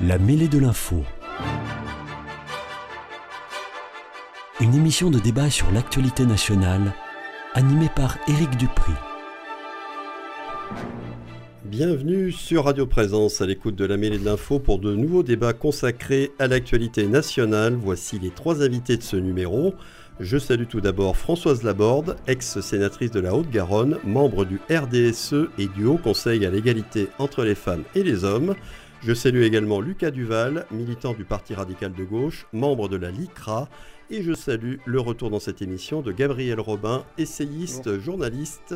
La mêlée de l'info. Une émission de débat sur l'actualité nationale, animée par Éric Dupri. Bienvenue sur Radio Présence à l'écoute de la mêlée de l'info pour de nouveaux débats consacrés à l'actualité nationale. Voici les trois invités de ce numéro. Je salue tout d'abord Françoise Laborde, ex-sénatrice de la Haute-Garonne, membre du RDSE et du Haut Conseil à l'égalité entre les femmes et les hommes. Je salue également Lucas Duval, militant du Parti radical de gauche, membre de la LICRA. Et je salue le retour dans cette émission de Gabriel Robin, essayiste, journaliste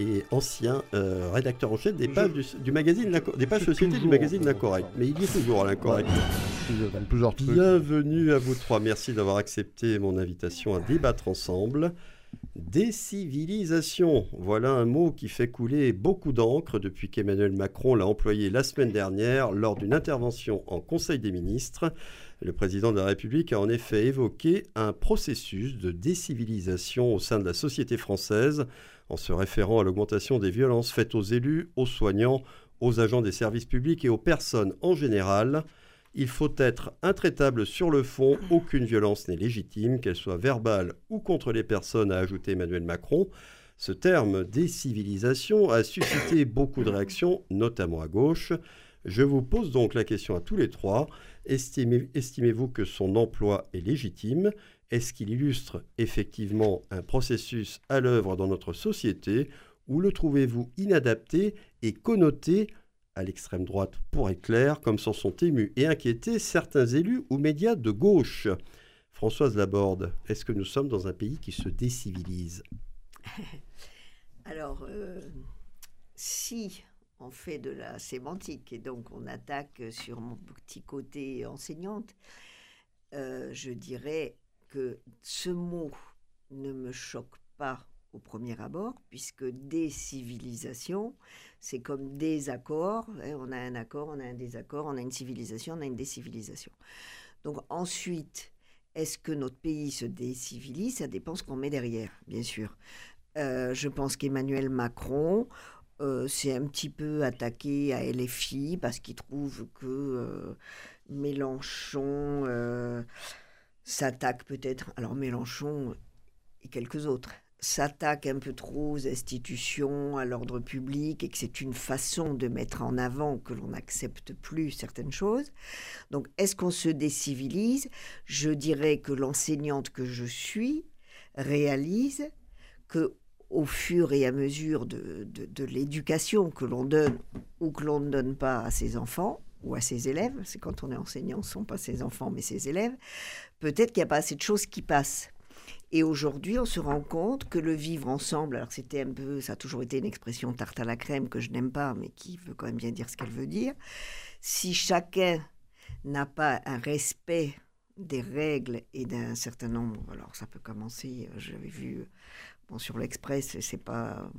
et ancien euh, rédacteur en chef des pages du, magazine des pages société du magazine L'Incorrect. Mais il est toujours à l'Incorrect. Bienvenue à vous trois. Merci d'avoir accepté mon invitation à débattre ensemble. Décivilisation, voilà un mot qui fait couler beaucoup d'encre depuis qu'Emmanuel Macron l'a employé la semaine dernière lors d'une intervention en Conseil des ministres. Le président de la République a en effet évoqué un processus de décivilisation au sein de la société française en se référant à l'augmentation des violences faites aux élus, aux soignants, aux agents des services publics et aux personnes en général. Il faut être intraitable sur le fond, aucune violence n'est légitime, qu'elle soit verbale ou contre les personnes, a ajouté Emmanuel Macron. Ce terme décivilisation a suscité beaucoup de réactions, notamment à gauche. Je vous pose donc la question à tous les trois. Estimez-vous que son emploi est légitime? Est-ce qu'il illustre effectivement un processus à l'œuvre dans notre société? Ou le trouvez-vous inadapté et connoté à l'extrême droite pour éclair, comme s'en sont émus et inquiétés certains élus ou médias de gauche. Françoise Laborde, est-ce que nous sommes dans un pays qui se décivilise Alors, euh, si on fait de la sémantique et donc on attaque sur mon petit côté enseignante, euh, je dirais que ce mot ne me choque pas au premier abord, puisque décivilisation, c'est comme des accords. Hein, on a un accord, on a un désaccord, on a une civilisation, on a une décivilisation. Donc ensuite, est-ce que notre pays se décivilise? Ça dépend ce qu'on met derrière, bien sûr. Euh, je pense qu'Emmanuel Macron euh, s'est un petit peu attaqué à LFI parce qu'il trouve que euh, Mélenchon s'attaque peut-être. Alors Mélenchon et quelques autres s'attaque un peu trop aux institutions, à l'ordre public, et que c'est une façon de mettre en avant que l'on n'accepte plus certaines choses. Donc, est-ce qu'on se décivilise? Je dirais que l'enseignante que je suis réalise que au fur et à mesure de, de l'éducation que l'on donne ou que l'on ne donne pas à ses enfants, ou à ses élèves, c'est quand on est enseignant, ce ne sont pas ses enfants mais ses élèves, peut-être qu'il n'y a pas assez de choses qui passent. Et aujourd'hui, on se rend compte que le vivre ensemble, alors c'était un peu, ça a toujours été une expression tarte à la crème que je n'aime pas, mais qui veut quand même bien dire ce qu'elle veut dire. Si chacun n'a pas un respect des règles et d'un certain nombre, alors ça peut commencer, euh, j'avais vu Sur l'Express, c'est pas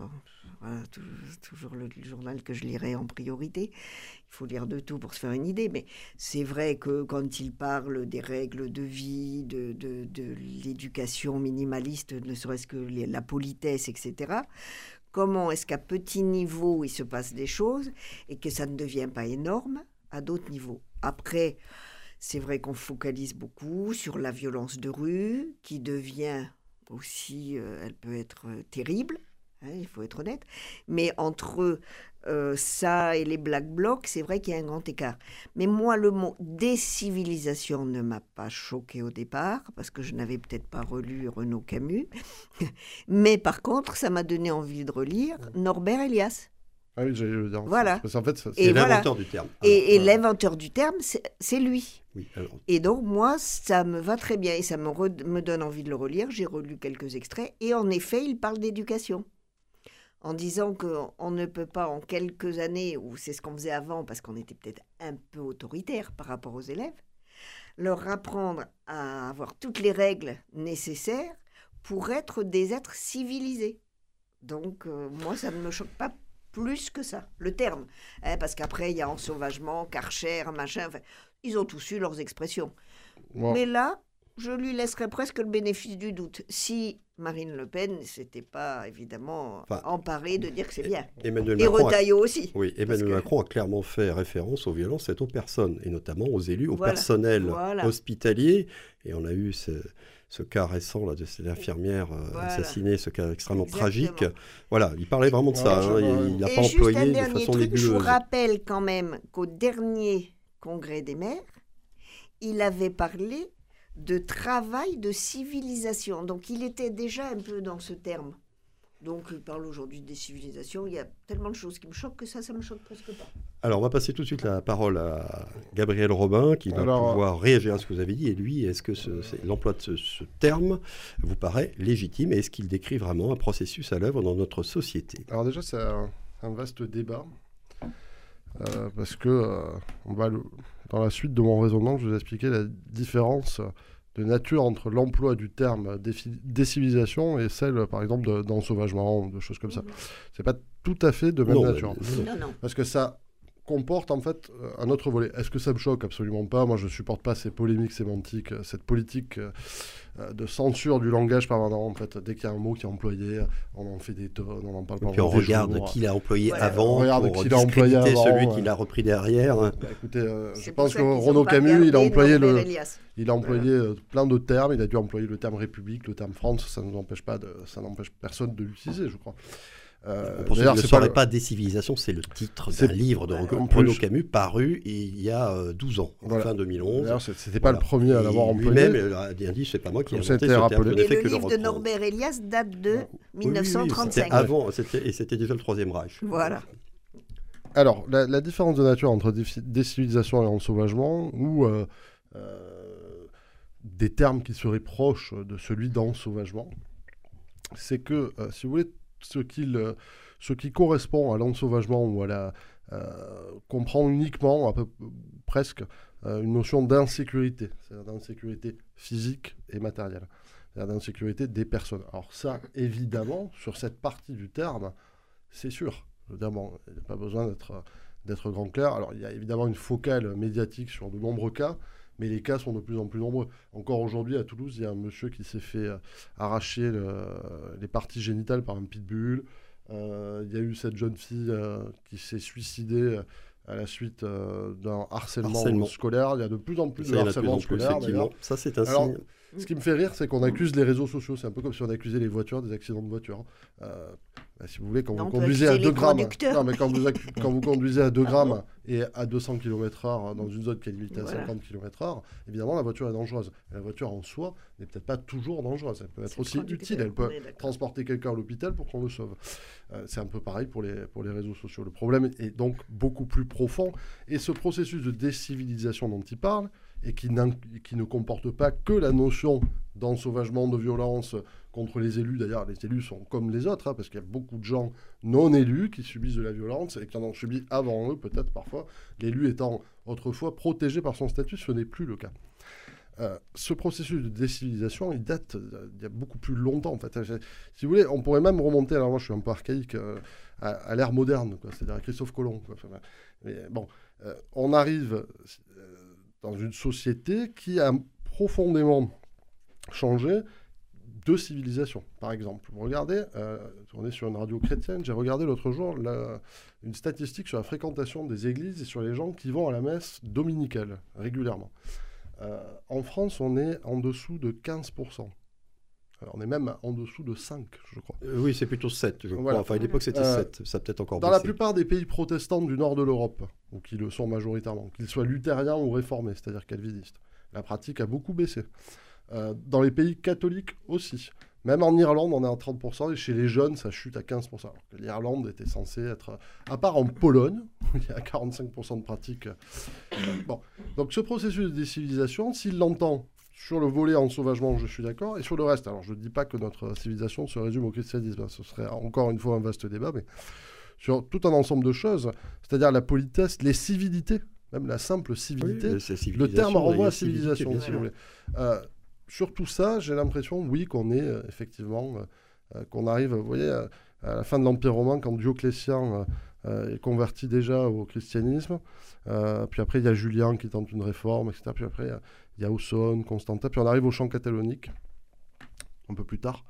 toujours le, journal que je lirai en priorité. Il faut lire de tout pour se faire une idée, mais c'est vrai que quand il parle des règles de vie, de, de l'éducation minimaliste, ne serait-ce que la politesse, etc., comment est-ce qu'à petit niveau il se passe des choses et que ça ne devient pas énorme à d'autres niveaux? Après, c'est vrai qu'on focalise beaucoup sur la violence de rue qui devient aussi, euh, elle peut être euh, terrible, hein, il faut être honnête. Mais entre euh, ça et les Black Blocs, c'est vrai qu'il y a un grand écart. Mais moi, le mot décivilisation ne m'a pas choqué au départ, parce que je n'avais peut-être pas relu Renaud Camus. Mais par contre, ça m'a donné envie de relire Norbert Elias. Ah oui, j'allais dire. Voilà. Parce qu'en fait, c'est l'inventeur du terme. et, l'inventeur du terme, c'est lui. Et donc, moi, ça me va très bien et ça me, me donne envie de le relire. J'ai relu quelques extraits et en effet, il parle d'éducation. En disant qu'on ne peut pas, en quelques années, ou c'est ce qu'on faisait avant, parce qu'on était peut-être un peu autoritaire par rapport aux élèves, leur apprendre à avoir toutes les règles nécessaires pour être des êtres civilisés. Donc, euh, moi, ça ne me choque pas plus que ça, le terme. Hein, parce qu'après, il y a ensauvagement, karcher, machin. ils ont tous eu leurs expressions. Mais là, je lui laisserais presque le bénéfice du doute. Si Marine Le Pen ne s'était pas évidemment Enfin, emparée de dire que c'est bien. Emmanuel Et Macron, a, aussi. oui, Emmanuel que- Macron a clairement fait référence aux violences faites aux personnes, et notamment aux élus, au Voilà, personnel voilà. hospitalier. Et on a eu ce, ce cas récent là, de cette infirmière euh, Voilà. assassinée, ce cas extrêmement Exactement. tragique. Voilà, il parlait vraiment de ça. Hein, il n'a pas employé un de façon truc, je vous rappelle quand même qu'au dernier congrès des maires, il avait parlé de travail de civilisation. Donc il était déjà un peu dans ce terme. Donc il parle aujourd'hui des civilisations. Il y a tellement de choses qui me choquent que ça, ça me choque presque pas. Alors, on va passer tout de suite la parole à Gabriel Robin, qui va Alors, pouvoir réagir à ce que vous avez dit. Et lui, est-ce que ce- c'est- l'emploi de ce, ce terme vous paraît légitime? Et est-ce qu'il décrit vraiment un processus à l'œuvre dans notre société? Alors déjà, c'est un, un vaste débat. euh, parce que euh, on va le- dans la suite de mon raisonnement, je vais vous expliquer la différence de nature entre l'emploi du terme décivilisation et celle, par exemple, de- d'ensauvagement, ou de choses comme ça. C'est pas tout à fait de même Non, nature. Non, non. Parce que ça comporte en fait euh, un autre volet. Est-ce que ça me choque Absolument pas. Moi, je ne supporte pas ces polémiques sémantiques, euh, cette politique euh, de censure du langage permanent. En fait, dès qu'il y a un mot qui est employé, on en fait des tonnes, on en parle puis on regarde qui l'a employé avant, On regarde pour qui l'a employé avant, celui ouais. qui l'a repris derrière. Bah, écoutez, euh, je pense que Renaud Camus, il a employé le, il a employé plein de termes. Il a dû employer le terme République, le terme France. Ça ne nous empêche pas de, ça n'empêche personne de l'utiliser, je crois. Euh, Pour ceux qui ne c'est sauraient le- pas, Décivilisation, c'est le titre d'un livre de en Renaud plus- Camus paru il y a euh, 12 ans, en Voilà. fin 2011. D'ailleurs, c'est- c'était pas Voilà. le premier à l'avoir employé. Lui-même euh, a bien dit, c'est pas moi qui ai Comme ça a inventé ce rappelé. le que le livre de. Norbert Elias date de Oui, oui, oui, 1935. C'était avant, et c'était déjà le Troisième Reich. Voilà. Alors, la, la différence de nature entre décivilisation et ensauvagement, ou euh, euh, des termes qui seraient proches de celui d'ensauvagement, c'est que, euh, si vous voulez, ce, ce qui correspond à l'ensauvagement ou à la euh, comprend uniquement, à peu, presque, euh, une notion d'insécurité, c'est-à-dire d'insécurité physique et matérielle, c'est-à-dire d'insécurité des personnes. Alors ça, évidemment, sur cette partie du terme, c'est sûr. Bon, il n'y a pas besoin d'être, d'être grand clair. Alors, il y a évidemment une focale médiatique sur de nombreux cas, mais les cas sont de plus en plus nombreux. Encore aujourd'hui, à Toulouse, il y a un monsieur qui s'est fait euh, arracher le- les parties génitales par un pitbull. Euh, il y a eu cette jeune fille euh, qui s'est suicidée à la suite d'un harcèlement, Harcèlement. scolaire. Il y a de plus en plus Ça, de harcèlement plus, scolaire. Ça, c'est un Alors, signe. Ce qui me fait rire, c'est qu'on accuse les réseaux sociaux. C'est un peu comme si on accusait les voitures des accidents de voiture. Euh, bah, si vous voulez, quand vous conduisez à accuser 2 les grammes, non, mais quand vous, accu- quand vous conduisez à 2 grammes et à 200 km/h dans une zone qui est limitée à Voilà. 50 km/h, évidemment, la voiture est dangereuse. Et la voiture en soi n'est peut-être pas toujours dangereuse. Elle peut être aussi utile. Elle peut transporter quelqu'un à l'hôpital pour qu'on le sauve. Euh, c'est un peu pareil pour les, pour les réseaux sociaux. Le problème est donc beaucoup plus profond. Et ce processus de décivilisation dont il parle, et qui, qui ne comporte pas que la notion d'ensauvagement, de violence contre les élus. D'ailleurs, les élus sont comme les autres, hein, parce qu'il y a beaucoup de gens non élus qui subissent de la violence et qui en ont subi avant eux, peut-être parfois, l'élu étant autrefois protégé par son statut, ce n'est plus le cas. Euh, ce processus de décivilisation, il date d'il y a beaucoup plus longtemps. En fait. Euh, Si vous voulez, on pourrait même remonter, alors moi je suis un peu archaïque, euh, à, l'ère moderne, c'est-à-dire à Christophe Colomb. mais bon, on arrive dans une société qui a profondément changé de civilisation, par exemple. Regardez, euh, on est sur une radio chrétienne, j'ai regardé l'autre jour une statistique sur la fréquentation des églises et sur les gens qui vont à la messe dominicale régulièrement. Euh, en France, on est en dessous de 15%. Alors, on est même en dessous de 5, je crois. Euh, oui, c'est plutôt 7, je crois. Voilà. Enfin, à l'époque, c'était Euh, 7. Ça peut-être encore Dans la plupart des pays protestants du nord de l'Europe, ou qui le sont majoritairement, qu'ils soient luthériens ou réformés, c'est-à-dire calvinistes, la pratique a beaucoup baissé. Euh, dans les pays catholiques aussi. Même en Irlande, on est à 30%, et chez les jeunes, ça chute à 15%. Alors que l'Irlande était censée être, à part en Pologne, où il y a 45% de pratique. euh, Bon. Donc ce processus de décivilisation, s'il l'entend sur le volet en sauvagement, je suis d'accord, et sur le reste, alors je ne dis pas que notre civilisation se résume au christianisme, hein, ce serait encore une fois un vaste débat, mais sur tout un ensemble de choses, c'est-à-dire la politesse, les civilités, même la simple civilité. le terme renvoie à civilisation, si vous voulez. Euh, sur tout ça, j'ai l'impression, oui, qu'on est euh, effectivement, euh, qu'on arrive, vous voyez, à la fin de l'Empire romain, quand Dioclétien est converti déjà au christianisme. puis après, il y a Julien qui tente une réforme, etc. Puis après, il y a, Ausson, Constantin. Puis on arrive au chant catalonique, un peu plus tard.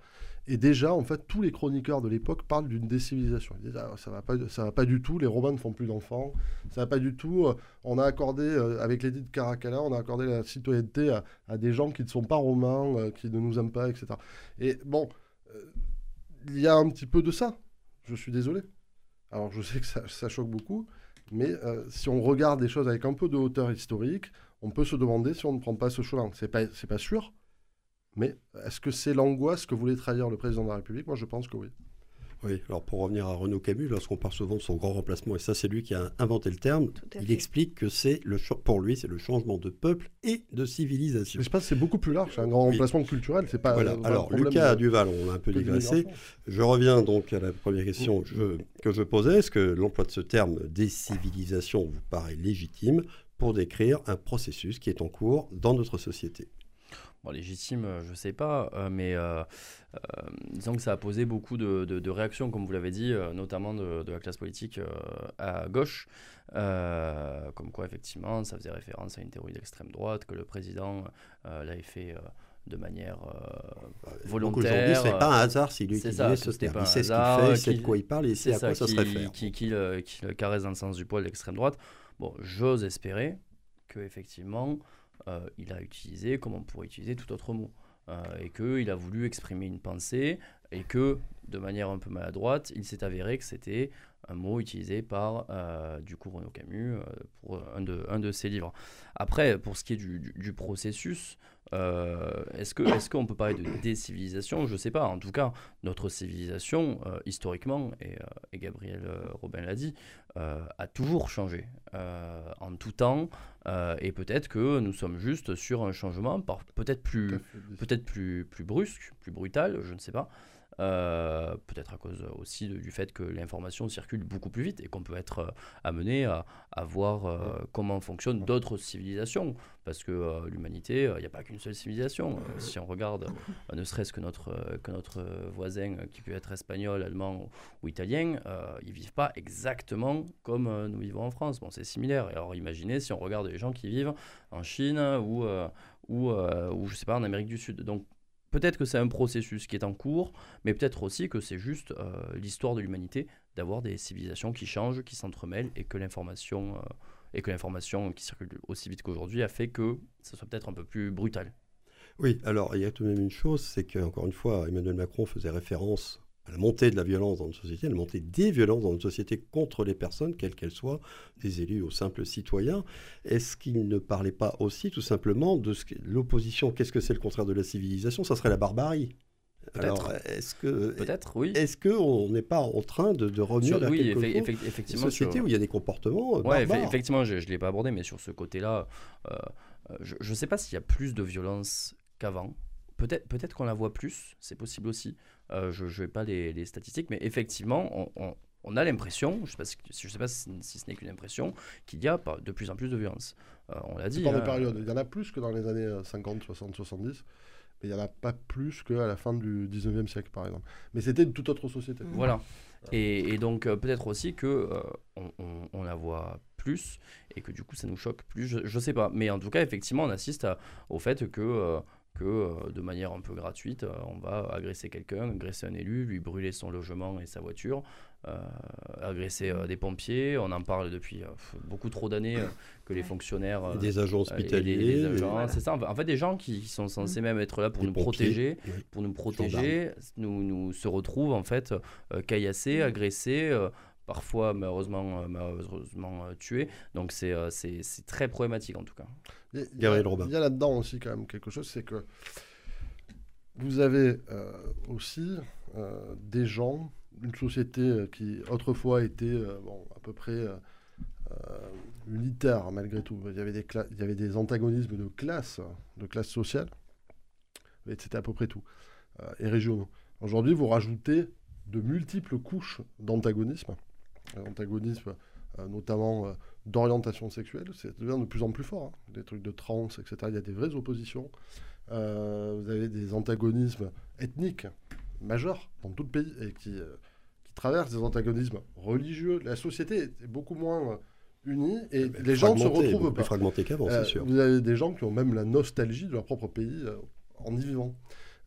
Et déjà, en fait, tous les chroniqueurs de l'époque parlent d'une décivilisation. Ils disent ah, ça va pas, ça va pas du tout. Les Romains ne font plus d'enfants. Ça va pas du tout. Euh, on a accordé euh, avec l'édit de Caracalla, on a accordé la citoyenneté à, des gens qui ne sont pas romains, euh, qui ne nous aiment pas, etc. Et bon, il y a un petit peu de ça. Je suis désolé. Alors, je sais que ça, choque beaucoup, mais si on regarde les choses avec un peu de hauteur historique, on peut se demander si on ne prend pas ce chemin. C'est pas, pas sûr. Mais est-ce que c'est l'angoisse que voulait trahir le président de la République? Moi, je pense que oui. Oui, alors pour revenir à Renaud Camus, lorsqu'on parle souvent de son grand remplacement, et ça c'est lui qui a inventé le terme, il explique que c'est le pour lui c'est le changement de peuple et de civilisation. Mais je pense que c'est beaucoup plus large, c'est un grand remplacement culturel, c'est pas. Voilà. Alors Lucas Duval, on a un peu digressé. Je reviens donc à la première question que je posais. Est-ce que l'emploi de ce terme décivilisation vous paraît légitime pour décrire un processus qui est en cours dans notre société? Bon, légitime, euh, je ne sais pas, euh, mais euh, disons que ça a posé beaucoup de, réactions, comme vous l'avez dit, notamment de, la classe politique à gauche, comme quoi effectivement ça faisait référence à une théorie d'extrême droite, que le président l'avait fait de manière volontaire. Aujourd'hui, c'est pas un hasard s'il utilise ce terme. Il sait ce qu'il fait, il sait de quoi il parle et il sait à quoi ça se réfère. Qui, qui, le caresse dans le sens du poil d'extrême droite. Bon, j'ose espérer que effectivement euh, il a utilisé comme on pourrait utiliser tout autre mot. Euh, et qu'il a voulu exprimer une pensée et que, de manière un peu maladroite, il s'est avéré que c'était un mot utilisé par euh, du coup Renaud Camus pour un de, un de ses livres. Après, pour ce qui est du, processus, est-ce qu'on est qu'on peut parler de décivilisation? Je ne sais pas. En tout cas, notre civilisation, historiquement, et, et Gabriel Robin l'a dit, a toujours changé en tout temps. Euh, et peut-être que nous sommes juste sur un changement, peut-être plus, peut-être plus, plus brusque, plus brutal, je ne sais pas. Euh, peut-être à cause aussi du fait que l'information circule beaucoup plus vite et qu'on peut être euh, amené à, à voir comment fonctionnent d'autres civilisations. Parce que l'humanité, il n'y a pas qu'une seule civilisation. si on regarde ne serait-ce que notre, que notre voisin qui peut être espagnol, allemand ou italien, ils vivent pas exactement comme nous vivons en France. Bon, c'est similaire. Alors imaginez si on regarde les gens qui vivent en Chine ou, ou, ou je sais pas, en Amérique du Sud. Donc peut-être que c'est un processus qui est en cours, mais peut-être aussi que c'est juste euh, l'histoire de l'humanité d'avoir des civilisations qui changent, qui s'entremêlent et que l'information euh, et que l'information qui circule aussi vite qu'aujourd'hui a fait que ça soit peut-être un peu plus brutal. Oui, alors il y a tout de même une chose, c'est qu'encore une fois, Emmanuel Macron faisait référence la montée de la violence dans notre société, la montée des violences dans notre société contre les personnes, quelles qu'elles soient, des élus aux simples citoyens. Est-ce qu'il ne parlait pas aussi tout simplement de l'opposition Qu'est-ce que c'est le contraire de la civilisation? Ça serait la barbarie. Alors, est-ce que peut-être oui Est-ce que on n'est pas en train de, de revenir sur, oui, effectivement, une société où il y a des comportements euh, ouais, effectivement, je, ne l'ai pas abordé, mais sur ce côté-là, euh, euh, je ne sais pas s'il y a plus de violence qu'avant. Peut-être peut qu'on la voit plus, c'est possible aussi. Euh, je ne vais pas les, statistiques, mais effectivement, on, a l'impression, je ne sais, pas si, ce n'est qu'une impression, qu'il y a de plus en plus de violence. Euh, on l'a dit. Par hein. période. Il y en a plus que dans les années 50, 60, 70 mais il n'y en a pas plus qu'à la fin du 19e siècle, par exemple. Mais c'était une toute autre société. Voilà. Et, donc, euh, peut-être aussi que on, la voit plus et que du coup, ça nous choque plus. Je ne sais pas. Mais en tout cas, effectivement, on assiste au fait que que euh, de manière un peu gratuite, euh, on va agresser quelqu'un, agresser un élu, lui brûler son logement et sa voiture, euh, agresser des pompiers. On en parle depuis beaucoup trop d'années que les fonctionnaires. des agents hospitaliers. C'est ça. En fait, des gens qui, sont censés même être là pour nous protéger, pour nous protéger, nous, nous, se retrouvent en fait caillassés, agressés parfois malheureusement, malheureusement tués. Donc c'est très problématique en tout cas. Il y, a, là-dedans aussi quand même quelque chose, c'est que vous avez euh, aussi euh, des gens, une société euh, qui autrefois était bon, à peu près unitaire malgré tout. Il y, avait des il y avait des antagonismes de classe, de classe sociale, mais c'était à peu près tout, et régionaux. Aujourd'hui, vous rajoutez de multiples couches d'antagonisme, antagonisme notamment d'orientation sexuelle, c'est devient de plus en plus fort. Hein. Des trucs de trans, etc. Il y a des vraies oppositions. Euh, vous avez des antagonismes ethniques majeurs dans tout le pays et qui, euh, qui traverse des antagonismes religieux. La société est beaucoup moins euh, unie et les gens ne se retrouvent pas. fragmenté qu'avant, Euh, c'est sûr. Vous avez des gens qui ont même la nostalgie de leur propre pays euh, en y vivant.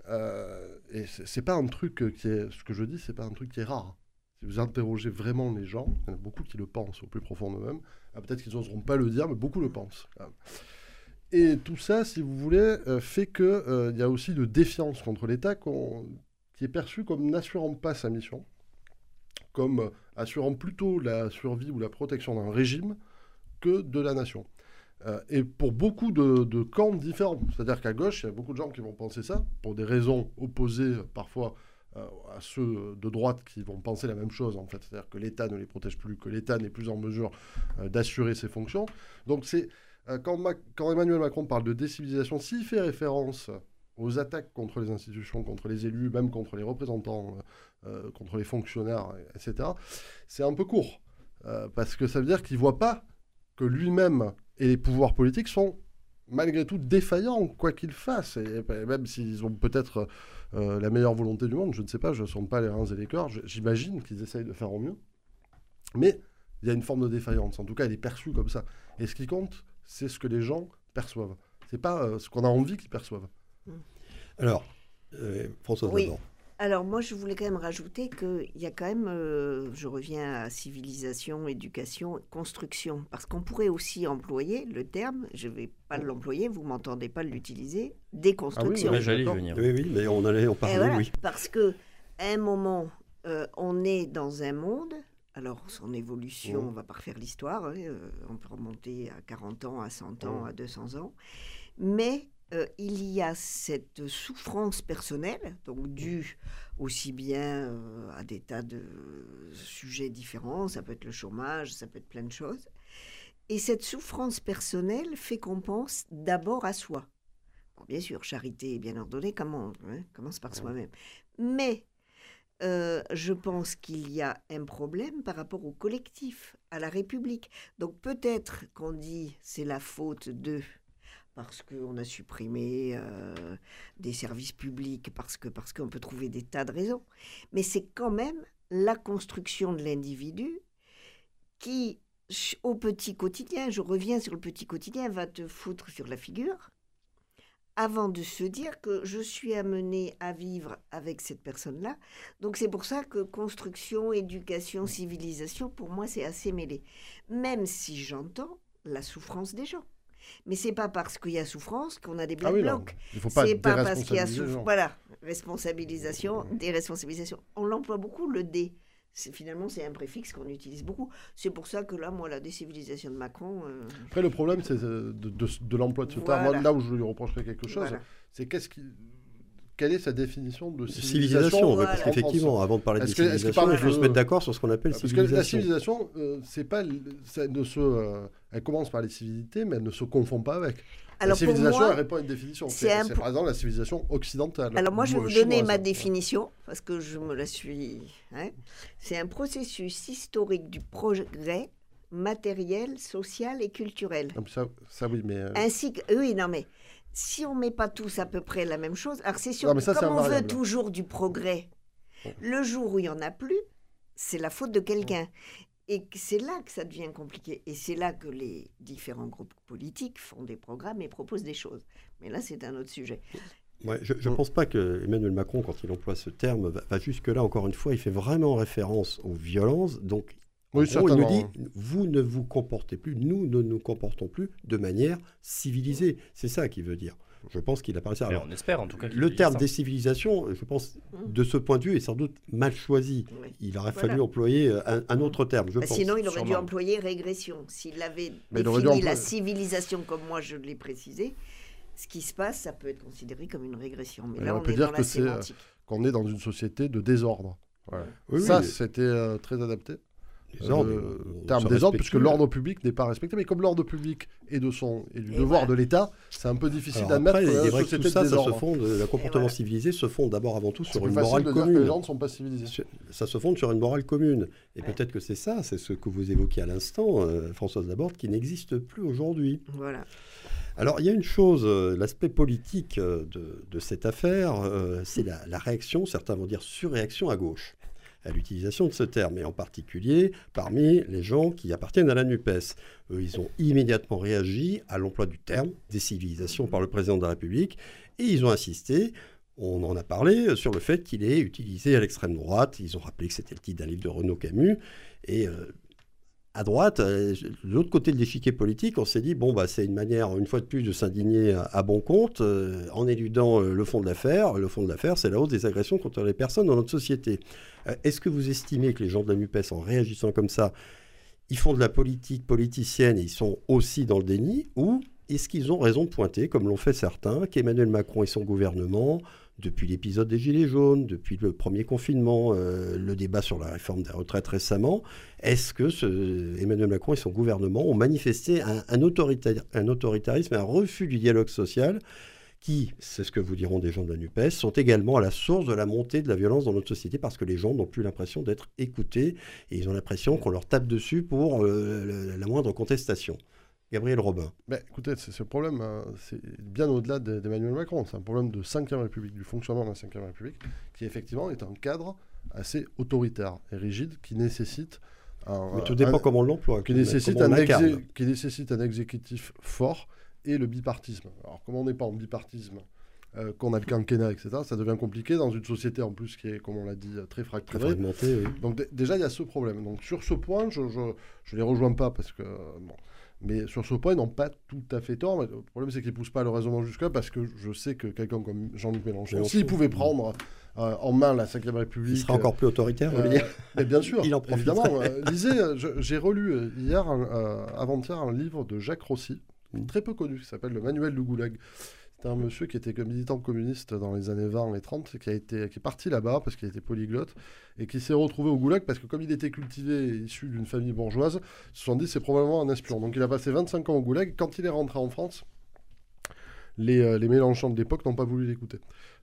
Euh, et c'est pas un truc euh, qui est, ce que je dis, c'est pas un truc qui est rare. Si vous interrogez vraiment les gens, il y en a beaucoup qui le pensent au plus profond d'eux-mêmes. Ah, Peut-être qu'ils n'oseront pas le dire, mais beaucoup le pensent. Et tout ça, si vous voulez, euh, fait qu'il y a aussi de défiance contre l'État qui est perçue comme n'assurant pas sa mission, comme euh, assurant plutôt la survie ou la protection d'un régime que de la nation. Euh, et pour beaucoup de, camps différents. C'est-à-dire qu'à gauche, il y a beaucoup de gens qui vont penser ça, pour des raisons opposées euh, parfois euh, à ceux de droite qui vont penser la même chose, en fait. C'est-à-dire que l'État ne les protège plus, que l'État n'est plus en mesure euh, d'assurer ses fonctions. Donc c'est euh, quand, Ma- quand Emmanuel Macron parle de décivilisation, s'il fait référence aux attaques contre les institutions, contre les élus, même contre les représentants, euh, euh, contre les fonctionnaires, etc., c'est un peu court. Euh, parce que ça veut dire qu'il ne voit pas que lui-même et les pouvoirs politiques sont malgré tout défaillants, quoi qu'ils fassent. Et même s'ils ont peut-être euh, la meilleure volonté du monde, je ne sais pas, je ne sens pas les reins et les je- j'imagine qu'ils essayent de faire au mieux. Mais il y a une forme de défaillance, en tout cas elle est perçue comme ça. Et ce qui compte, c'est ce que les gens perçoivent. C'est pas euh, ce qu'on a envie qu'ils perçoivent. Alors, euh, François Oui. d'abord. Alors moi, je voulais quand même rajouter qu'il y a quand même, euh, je reviens à civilisation, éducation, construction, parce qu'on pourrait aussi employer le terme, je ne vais pas l'employer, vous m'entendez pas l'utiliser, déconstruction. oui, Ouais, J'allais venir. Oui, oui, mais on allait en Et parler, voilà, oui. Parce que à un moment, euh, on est dans un monde. Alors, son évolution, Mhm. on va pas refaire l'histoire. hein, euh, on peut remonter à 40 ans, à 100 ans, Mhm. à 200 ans. Mais euh, il y a cette souffrance personnelle, donc due aussi bien euh, à des tas de sujets différents. Ça peut être le chômage, ça peut être plein de choses. Et cette souffrance personnelle fait qu'on pense d'abord à soi. Bon, bien sûr, charité bien ordonnée, comment, hein, commence par soi-même. Mais euh, je pense qu'il y a un problème par rapport au collectif, à la République. Donc peut-être qu'on dit c'est la faute de parce qu'on a supprimé euh, des services publics, parce que parce qu'on peut trouver des tas de raisons. Mais c'est quand même la construction de l'individu qui, au petit quotidien, je reviens sur le petit quotidien, va te foutre sur la figure avant de se dire que je suis amené à vivre avec cette personne-là. Donc c'est pour ça que construction, éducation, civilisation, pour moi, c'est assez mêlé. Même si j'entends la souffrance des gens. Mais c'est pas parce qu'il y a souffrance qu'on a des black Ah oui, blocs. Il faut pas C'est pas parce qu'il y a souffrance. Voilà, responsabilisation, déresponsabilisation. On l'emploie beaucoup, le dé. C'est- Finalement, c'est un préfixe qu'on utilise beaucoup. C'est pour ça que là, moi, la décivilisation de Macron. euh, Après, le problème, c'est euh, de, de- de l'emploi de ce terme. Voilà. Là où je lui reprocherais quelque chose, voilà. c'est qu'est-ce qui... quelle est sa définition de Civilisation, civilisation Voilà. parce qu'effectivement, avant de parler de civilisation, il faut se mettre d'accord sur ce qu'on appelle Parce que la civilisation. civilisation, euh, c'est pas, ça ne se, euh, elle commence par les civilités, mais elle ne se confond pas avec. Alors la civilisation, moi, elle répond à une décision. c'est po- par exemple la civilisation occidentale. Alors moi, je vais ou, vous euh, donner chinoise. ma définition, parce que je me la suis... hein. C'est un processus historique du progrès matériel, social et culturel. Mais ça, ça, oui, mais. euh, Ainsi que... Oui, non mais, si on met pas tous à peu près la même chose, alors c'est sûr Non, mais ça, comme on veut toujours du progrès, le jour où il y en a plus, c'est la faute de quelqu'un. Et c'est là que ça devient compliqué. Et c'est là que les différents groupes politiques font des programmes et proposent des choses. Mais là, c'est un autre sujet. Ouais, je ne pense pas que Emmanuel Macron, quand il emploie ce terme, va, va jusque-là. Encore une fois, il fait vraiment référence aux violences. Donc, en Oui, gros, il nous dit vous ne vous comportez plus, nous ne nous comportons plus de manière civilisée. C'est ça qu'il veut dire. Je pense qu'il a parlé ça. Mais Alors, on espère en tout cas. le terme ça. décivilisation, je pense, Mm. de ce point de vue, est sans doute mal choisi. Oui. Il aurait Voilà. fallu employer euh, un, un autre terme, je Bah, pense. sinon, il aurait dû employer régression. S'il avait Mais défini la civilisation comme moi je l'ai précisé, ce qui se passe, ça peut être considéré comme une régression. Mais là, on on, peut est dire dans que c'est, euh. Qu'on est dans une société de désordre. Oui, ça, oui, c'était euh, très adapté. Les ordres, le on- on terme se désordre, respecte puisque l'ordre public n'est pas respecté. Mais comme l'ordre public est de son et du Et devoir de l'État, c'est un peu difficile Alors d'admettre il est vrai que tout ça, de ça se fonde, le comportement civilisé se fonde d'abord avant tout sur une morale de dire que commune. les gens ne sont pas civilisés. Ça se fonde sur une morale commune. Et Ouais. peut-être que c'est ça, c'est ce que vous évoquiez à l'instant, euh, Françoise Laborde, qui n'existe plus aujourd'hui. Voilà. Alors, il y a une chose, euh, l'aspect politique euh, de, de cette affaire, euh, c'est la, la réaction, certains vont dire surréaction à gauche. À l'utilisation de ce terme, et en particulier parmi les gens qui appartiennent à la NUPES. Eux, ils ont immédiatement réagi à l'emploi du terme décivilisation par le président de la République, et ils ont insisté on en a parlé sur le fait qu'il est utilisé à l'extrême droite. Ils ont rappelé que c'était le titre d'un livre de Renaud Camus. Et euh, à droite, euh, de l'autre côté de l'échiquier politique, on s'est dit bon, bah, c'est une manière, une fois de plus, de s'indigner à, bon compte euh, en éludant le fond de l'affaire. Le fond de l'affaire, c'est la hausse des agressions contre les personnes dans notre société. Est-ce que vous estimez que les gens de la NUPES, en réagissant comme ça, ils font de la politique politicienne et ils sont aussi dans le déni Ou est-ce qu'ils ont raison de pointer, comme l'ont fait certains, qu'Emmanuel Macron et son gouvernement depuis l'épisode des Gilets jaunes, depuis le premier confinement, euh, le débat sur la réforme des retraites récemment, est-ce que Emmanuel Macron et son gouvernement ont manifesté un, un, autoritarisme, un refus du dialogue social qui, c'est ce que vous diront des gens de la NUPES, sont également à la source de la montée de la violence dans notre société parce que les gens n'ont plus l'impression d'être écoutés et ils ont l'impression qu'on leur tape dessus pour euh, la moindre contestation. Gabriel Robin. Ben, écoutez, c'est ce problème, hein, c'est bien au-delà d'Emmanuel Macron. C'est un problème de 5 République, du fonctionnement de la 5 République, qui effectivement est un cadre assez autoritaire et rigide qui nécessite un. Mais tout dépend comment on l'emploie. Qui, nécessite un qui nécessite un exécutif fort et le bipartisme. Alors, comme on n'est pas en bipartisme, euh, qu'on a le quinquennat, etc., ça devient compliqué dans une société en plus qui est, comme on l'a dit, très fracturée. Donc, déjà, il y a ce problème. Donc, sur ce point, je ne les rejoins pas parce que. Bon, mais sur ce point, ils n'ont pas tout à fait tort. le problème, c'est qu'ils ne poussent pas le raisonnement jusque-là parce que je sais que quelqu'un comme Jean-Luc Mélenchon, s'il pouvait prendre euh, en main la 5 République. Il serait encore plus autoritaire, euh, mais Bien sûr, il en évidemment. Euh, lisez, j'ai relu hier, avant-hier, un livre de Jacques Rossi, très peu connu, qui s'appelle Le Manuel du Goulag. C'est un monsieur qui était militant communiste dans les années 20 et 30, qui, a été, qui est parti là-bas parce qu'il était polyglotte, et qui s'est retrouvé au goulag parce que comme il était cultivé et issu d'une famille bourgeoise, ils se sont dit c'est probablement un espion. Donc il a passé 25 ans au goulag. Quand il est rentré en France, les, euh, les Mélenchons de l'époque n'ont pas voulu l'écouter.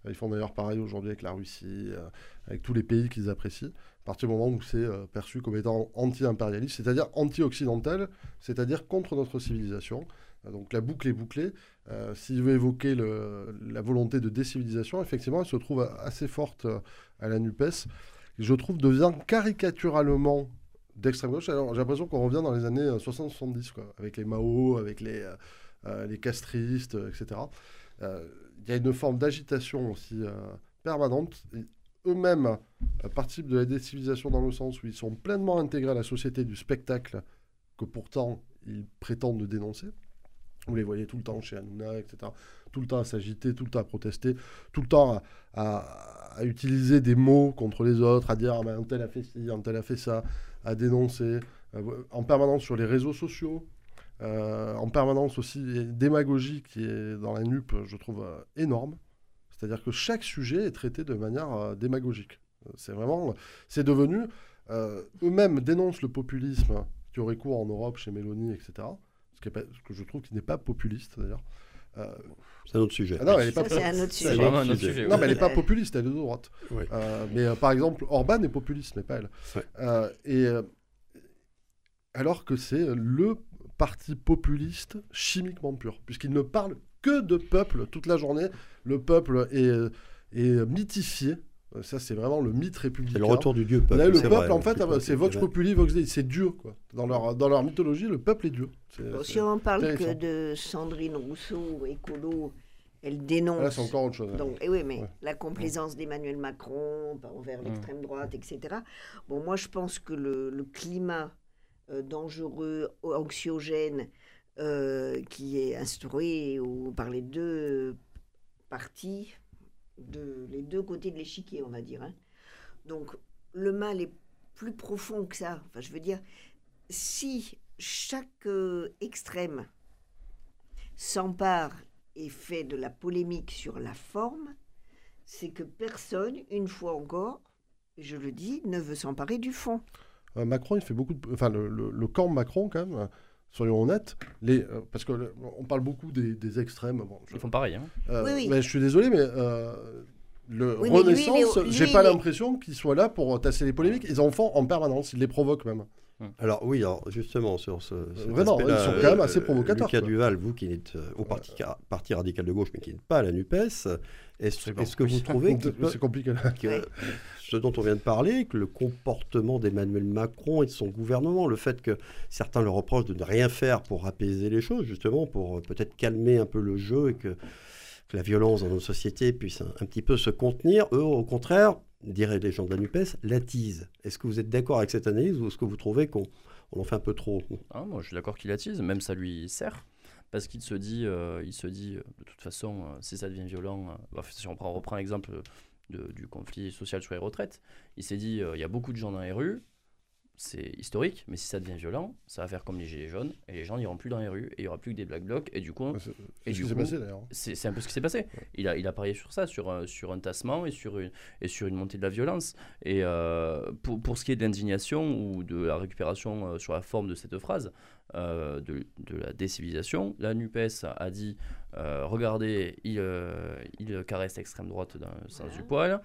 Ils font d'ailleurs pareil aujourd'hui avec la Russie, euh, avec tous les pays qu'ils apprécient, à partir du moment où c'est euh, perçu comme étant anti-impérialiste, c'est-à-dire anti-occidental, c'est-à-dire contre notre civilisation. Donc la boucle est bouclée. Euh, S'il veut évoquer la volonté de décivilisation, effectivement, elle se trouve assez forte euh, à la NUPES. Je trouve devient caricaturalement d'extrême gauche. J'ai l'impression qu'on revient dans les années 60-70, euh, avec les Mao, avec les, les castristes, etc. Il y a une forme d'agitation aussi permanente. Eux-mêmes participent de la décivilisation dans le sens où ils sont pleinement intégrés à la société du spectacle que pourtant ils prétendent dénoncer. Vous les voyez tout le temps chez Hanouna, etc. Tout le temps à s'agiter, tout le temps à protester, tout le temps à, utiliser des mots contre les autres, à dire ah, un tel a fait ci, un tel a fait ça, à dénoncer, euh, en permanence sur les réseaux sociaux, euh, en permanence aussi démagogie qui est dans la NUP, je trouve euh, énorme. C'est-à-dire que chaque sujet est traité de manière démagogique. C'est vraiment, c'est devenu, eux-mêmes dénoncent le populisme qui aurait cours en Europe chez Mélanie, etc ce, que je trouve qui n'est pas populiste d'ailleurs. Euh, c'est un autre sujet. Ah non, elle pas c'est un autre sujet. Vraiment un autre sujet. Non, mais elle n'est pas populiste, elle est de droite. Euh, mais euh, par exemple, Orban est populiste, mais pas elle. et alors que c'est le parti populiste chimiquement pur, puisqu'il ne parle que de peuple toute la journée. Le peuple est, est mythifié euh, ça, c'est vraiment le mythe républicain. C'est le retour du dieu peuple. le peuple, en fait, c'est Vox Populi, Vox Dei, c'est Dieu. Quoi. Dans, leur, dans leur mythologie, le peuple est Dieu. si on parle que de Sandrine Rousseau, écolo, elle dénonce. Là, c'est encore autre chose. Donc, et eh oui, mais la complaisance d'Emmanuel Macron envers l'extrême droite, etc. Bon, moi, je pense que le, le climat euh, dangereux, anxiogène, euh, qui est instauré ou, par les deux partis, de les deux côtés de l'échiquier, on va dire. Hein. Donc le mal est plus profond que ça. Enfin, je veux dire, si chaque euh, extrême s'empare et fait de la polémique sur la forme, c'est que personne, une fois encore, je le dis, ne veut s'emparer du fond. Euh, Macron, il fait beaucoup de... Enfin, le, camp Macron, quand même, soyons honnêtes, les, euh, parce qu'on parle beaucoup des, extrêmes. Ils font pareil. Hein. Euh, mais je suis désolé, mais euh, le Renaissance, j'ai pas l'impression qu'ils soient là pour tasser les polémiques. Ils en font en permanence, ils les provoquent même. Alors oui, alors justement sur ce, cet Vraiment, aspect-là, ils sont quand même euh, assez provocateurs, Lucas quoi. Duval, vous qui êtes euh, au parti, parti radical de gauche, mais qui n'êtes pas à la Nupes, est-ce que vous trouvez qu'il peut- C'est compliqué. là. que ce dont on vient de parler, que le comportement d'Emmanuel Macron et de son gouvernement, le fait que certains le reprochent de ne rien faire pour apaiser les choses, justement, pour euh, peut-être calmer un peu le jeu et que, que la violence dans nos sociétés puisse un, un petit peu se contenir, eux, au contraire, diraient les gens de la NUPES, l'attisent. Est-ce que vous êtes d'accord avec cette analyse ou est-ce que vous trouvez qu'on on en fait un peu trop? Ah, moi, je suis d'accord qu'il attise, même ça lui sert. Parce qu'il se dit, euh, il se dit euh, de toute façon, euh, si ça devient violent, bah, si on prend, reprend l'exemple du conflit social sur les retraites, il s'est dit, il y a beaucoup de gens dans les rues, c'est historique, mais si ça devient violent, ça va faire comme les gilets jaunes, et les gens n'iront plus dans les rues, et il n'y aura plus que des black blocs, et du coup, C'est ce du qui s'est coup, passé d'ailleurs. c'est un peu ce qui s'est passé. Il a, il a parié sur ça, sur, un- sur un tassement et sur une, et sur une montée de la violence. Et euh, pour, pour ce qui est de l'indignation ou de la récupération euh, sur la forme de cette phrase, euh, de, de la décivilisation, la NUPES a dit euh, regardez, il, euh, il caresse l'extrême droite dans le sens du poil.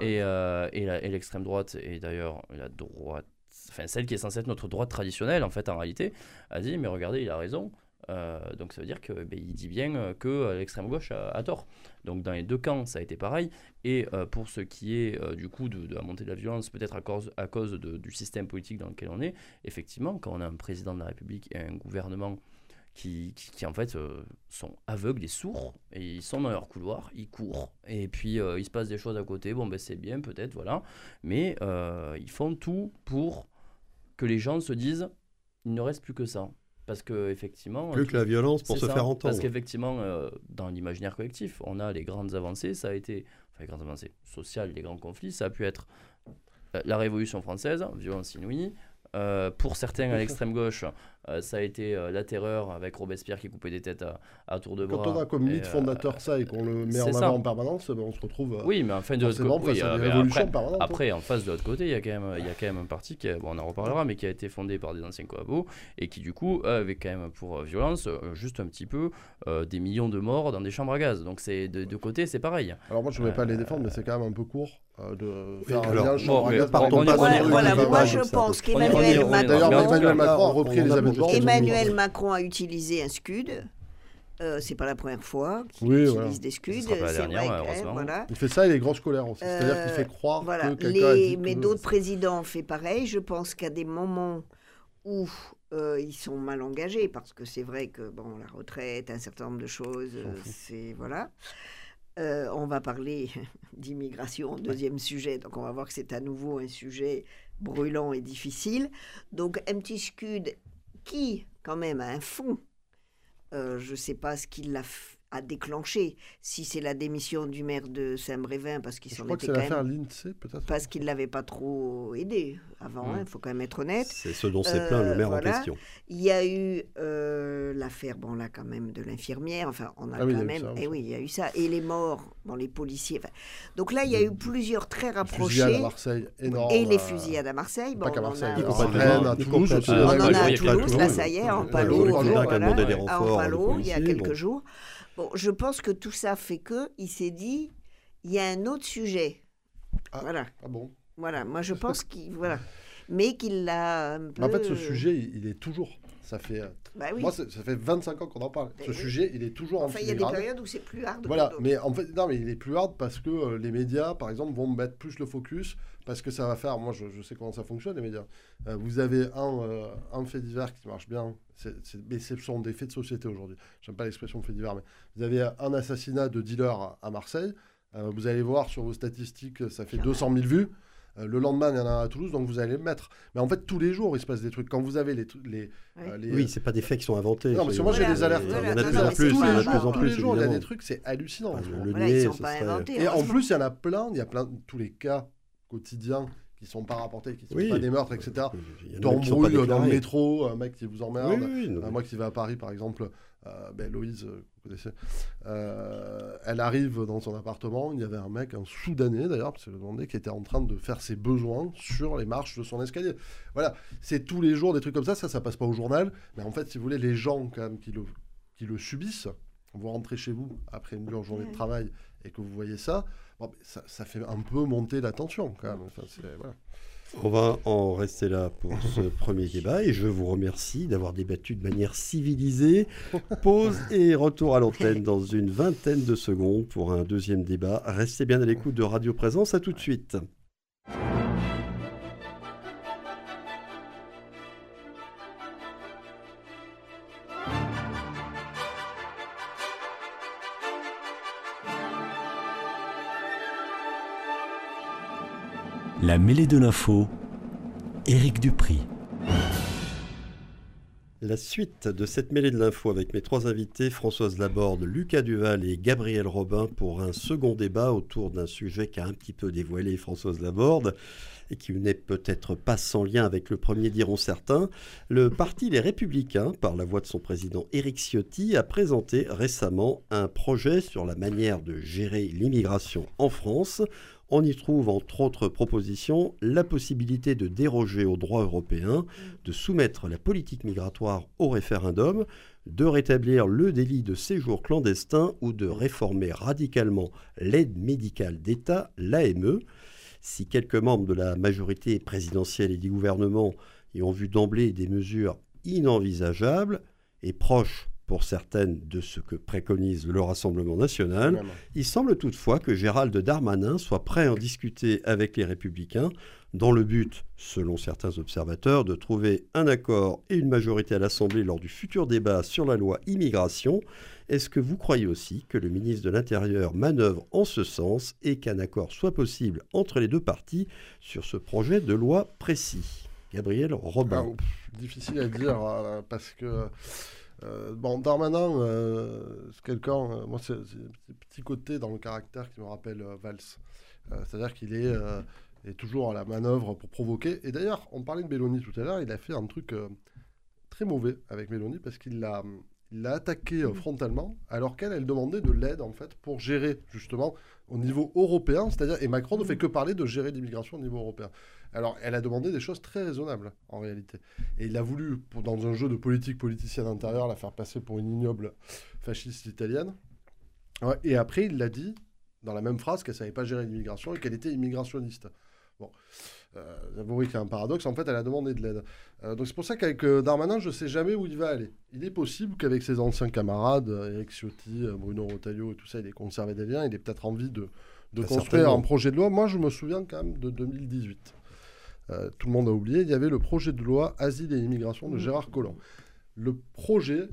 Et, euh, et l'extrême droite, et d'ailleurs la droite, enfin celle qui est censée être notre droite traditionnelle, en fait, en réalité, a dit mais regardez, il a raison. Euh, donc ça veut dire que ben, dit bien euh, que euh, l'extrême gauche a, tort. Donc dans les deux camps, ça a été pareil. Et pour ce qui est du coup de, la montée de la violence, peut-être à cause, à cause de- du système politique dans lequel on est, effectivement, quand on a un président de la République et un gouvernement qui, qui, en fait sont aveugles et sourds et ils sont dans leur couloir, ils courent et puis il se passe des choses à côté, bon ben c'est bien peut-être, voilà, mais ils font tout pour que les gens se disent il ne reste plus que ça. Parce que effectivement, Plus que la violence pour se ça, faire entendre. Parce qu'effectivement, euh, dans l'imaginaire collectif, on a les grandes avancées, ça a été, enfin les grandes avancées sociales, les grands conflits, ça a pu être euh, la Révolution française, violence inouïe. Euh, pour certains à l'extrême gauche, euh, ça a été euh, la terreur avec Robespierre qui coupait des têtes à, à tour de bras. Quand on a comme mythe euh, fondateur ça et qu'on le met en avant ça. en permanence, ben, on se retrouve euh, Oui, mais enfin de l'autre côté, oui, euh, après, hein. après, en face de l'autre côté, il y a quand même, il y a quand même un parti qui, a- bon, on en reparlera, mais qui a été fondé par des anciens coabos et qui du coup avait quand même pour euh, violence euh, juste un petit peu euh, des millions de morts dans des chambres à gaz. Donc c'est de deux côtés, c'est pareil. Alors moi je ne vais pas les Euh, défendre, mais c'est quand même un peu court euh, de faire un lien bon, le Voilà, moi je pense qu'Emmanuel Macron, D'ailleurs, Emmanuel Macron a repris en Emmanuel Macron a utilisé un scud. Euh, c'est pas la première fois qu'il Oui, utilise voilà. des scuds. sera pas la C'est dernière, vrai que, heureusement. voilà. Il fait ça et les grosses colères aussi. C'est-à-dire Euh, qu'il fait croire Voilà. que a Les- dit Mais que- d'autres présidents ont fait pareil. Je pense qu'à des moments où euh, ils sont mal engagés, parce que c'est vrai que bon, la retraite, un certain nombre de choses, euh, c'est voilà. Euh, on va parler d'immigration, deuxième sujet. Donc on va voir que c'est à nouveau un sujet brûlant et difficile. Donc un petit scud qui, quand même, a un fond. Euh, je ne sais pas ce qui l'a a déclenché. Si c'est la démission du maire de Saint-Brévin, parce qu'il s'en que était quand même l'affaire l'INSEE peut-être. parce qu'il ne l'avait pas trop aidé avant, il Mm. faut quand même être honnête. C'est ce dont s'est plaint le Euh, maire voilà. en question. Il y a eu euh, l'affaire, bon là quand même, de l'infirmière, enfin on a Ah quand même, et aussi. oui, il y a eu ça, et les morts, bon les policiers, enfin, donc là il y a eu plusieurs très rapprochés, à Marseille, énorme. et les euh, fusillades à Marseille, bon, Pas qu'à on en Marseille, a- y à à Toulouse aussi. à on en a à Toulouse, là ça y est, en Palo, il y a quelques bon. jours. Bon, je pense que tout ça fait que il s'est dit, il y a un autre sujet. Ah. Voilà, Ah bon? Voilà. Moi, je pense qu'il voilà, mais qu'il l'a peu. En fait, ce sujet, il il est toujours. Ça fait, euh, Bah oui. Moi, ça fait 25 ans qu'on en parle. Mais Ce oui. sujet, il est toujours en Enfin, il y a des périodes où c'est plus hard. Voilà, mais en fait, non, mais il est plus hard parce que euh, les médias, par exemple, vont mettre plus le focus parce que ça va faire. Moi, je, je sais comment ça fonctionne, les médias. Euh, vous avez un, euh, un fait divers qui marche bien, c'est- mais ce sont des faits de société aujourd'hui. J'aime pas l'expression fait divers, mais vous avez un assassinat de dealer à, à Marseille. Vous allez voir sur vos statistiques, ça fait 200 000 vues. Euh, le lendemain, il y en a à Toulouse, donc vous allez le mettre. Mais en fait, tous les jours, il se passe des trucs. Quand vous avez les, les, Oui. euh, les- Oui, c'est pas des faits qui sont inventés. Non, parce que moi, j'ai des alertes. Il y en a de plus non, en mais plus, c'est il y en a tous de les plus en jours, tous les plus, jours, il y a des trucs, c'est hallucinant. en Le- Voilà, ils sont pas serait- inventés. Et en heureusement. plus, il y en a plein, il y a plein de tous les cas quotidiens qui sont pas rapportés, qui sont Oui. pas des meurtres, etc. En D'embrouilles dans le métro, un mec qui vous emmerde. Oui, oui, non, Euh, moi qui vais à Paris, par exemple, euh, ben, Loïse, euh, vous connaissez, euh, elle arrive dans son appartement, il y avait un mec, un Soudanais d'ailleurs, parce que le qui était en train de faire ses besoins sur les marches de son escalier. Voilà, c'est tous les jours des trucs comme ça, ça, ça passe pas au journal, mais en fait, si vous voulez, les gens quand même qui le, qui le subissent, vous rentrez chez vous après une dure journée de travail et que vous voyez ça, bon, ça, ça fait un peu monter la tension quand même. Enfin, voilà. On va en rester là pour ce premier débat et je vous remercie d'avoir débattu de manière civilisée. Pause et retour à l'antenne dans une vingtaine de secondes pour un deuxième débat. Restez bien à l'écoute de Radio Présence. À tout de suite. La mêlée de l'info, Éric Dupri. La suite de cette mêlée de l'info avec mes trois invités, Françoise Laborde, Lucas Duval et Gabriel Robin, pour un second débat autour d'un sujet qu'a un petit peu dévoilé Françoise Laborde et qui n'est peut-être pas sans lien avec le premier, diront certains. Le parti Les Républicains, par la voix de son président Éric Ciotti, a présenté récemment un projet sur la manière de gérer l'immigration en France on y trouve, entre autres propositions, la possibilité de déroger au droit européen, de soumettre la politique migratoire au référendum, de rétablir le délit de séjour clandestin ou de réformer radicalement l'aide médicale d'État, l'AME. Si quelques membres de la majorité présidentielle et du gouvernement y ont vu d'emblée des mesures inenvisageables et proches pour certaines de ce que préconise le Rassemblement national. Il semble toutefois que Gérald Darmanin soit prêt à en discuter avec les républicains dans le but, selon certains observateurs, de trouver un accord et une majorité à l'Assemblée lors du futur débat sur la loi immigration. Est-ce que vous croyez aussi que le ministre de l'Intérieur manœuvre en ce sens et qu'un accord soit possible entre les deux parties sur ce projet de loi précis? Gabriel Robin. Ah, difficile à dire euh, parce que euh, bon, Darmanin, euh, c'est quelqu'un, euh, moi, c'est un petit côté dans le caractère qui me rappelle Valls. C'est-à-dire qu'il est, toujours à la manœuvre pour provoquer. Et d'ailleurs, on parlait de Mélanie tout à l'heure, il a fait un truc très mauvais avec Mélanie parce qu'il l'a l'a attaqué frontalement alors qu'elle elle demandait de l'aide en fait pour gérer justement au niveau européen c'est-à-dire et Macron ne fait que parler de gérer l'immigration au niveau européen alors, elle a demandé des choses très raisonnables, en réalité. Et il a voulu, pour, dans un jeu de politique politicienne intérieure, la faire passer pour une ignoble fasciste italienne. et après, il l'a dit, dans la même phrase, qu'elle ne savait pas gérer l'immigration et qu'elle était immigrationniste. Bon, euh, y a un paradoxe. En fait, elle a demandé de l'aide. Euh, donc, c'est pour ça qu'avec euh, Darmanin, je ne sais jamais où il va aller. Il est possible qu'avec ses anciens camarades, Eric Ciotti, Bruno Rotaillot et tout ça, il ait conservé des liens. Il ait peut-être envie de, de construire un projet de loi. Moi, je me souviens quand même de 2018. Euh, tout le monde a oublié, il y avait le projet de loi Asile et immigration de. Gérard Collomb. Le projet,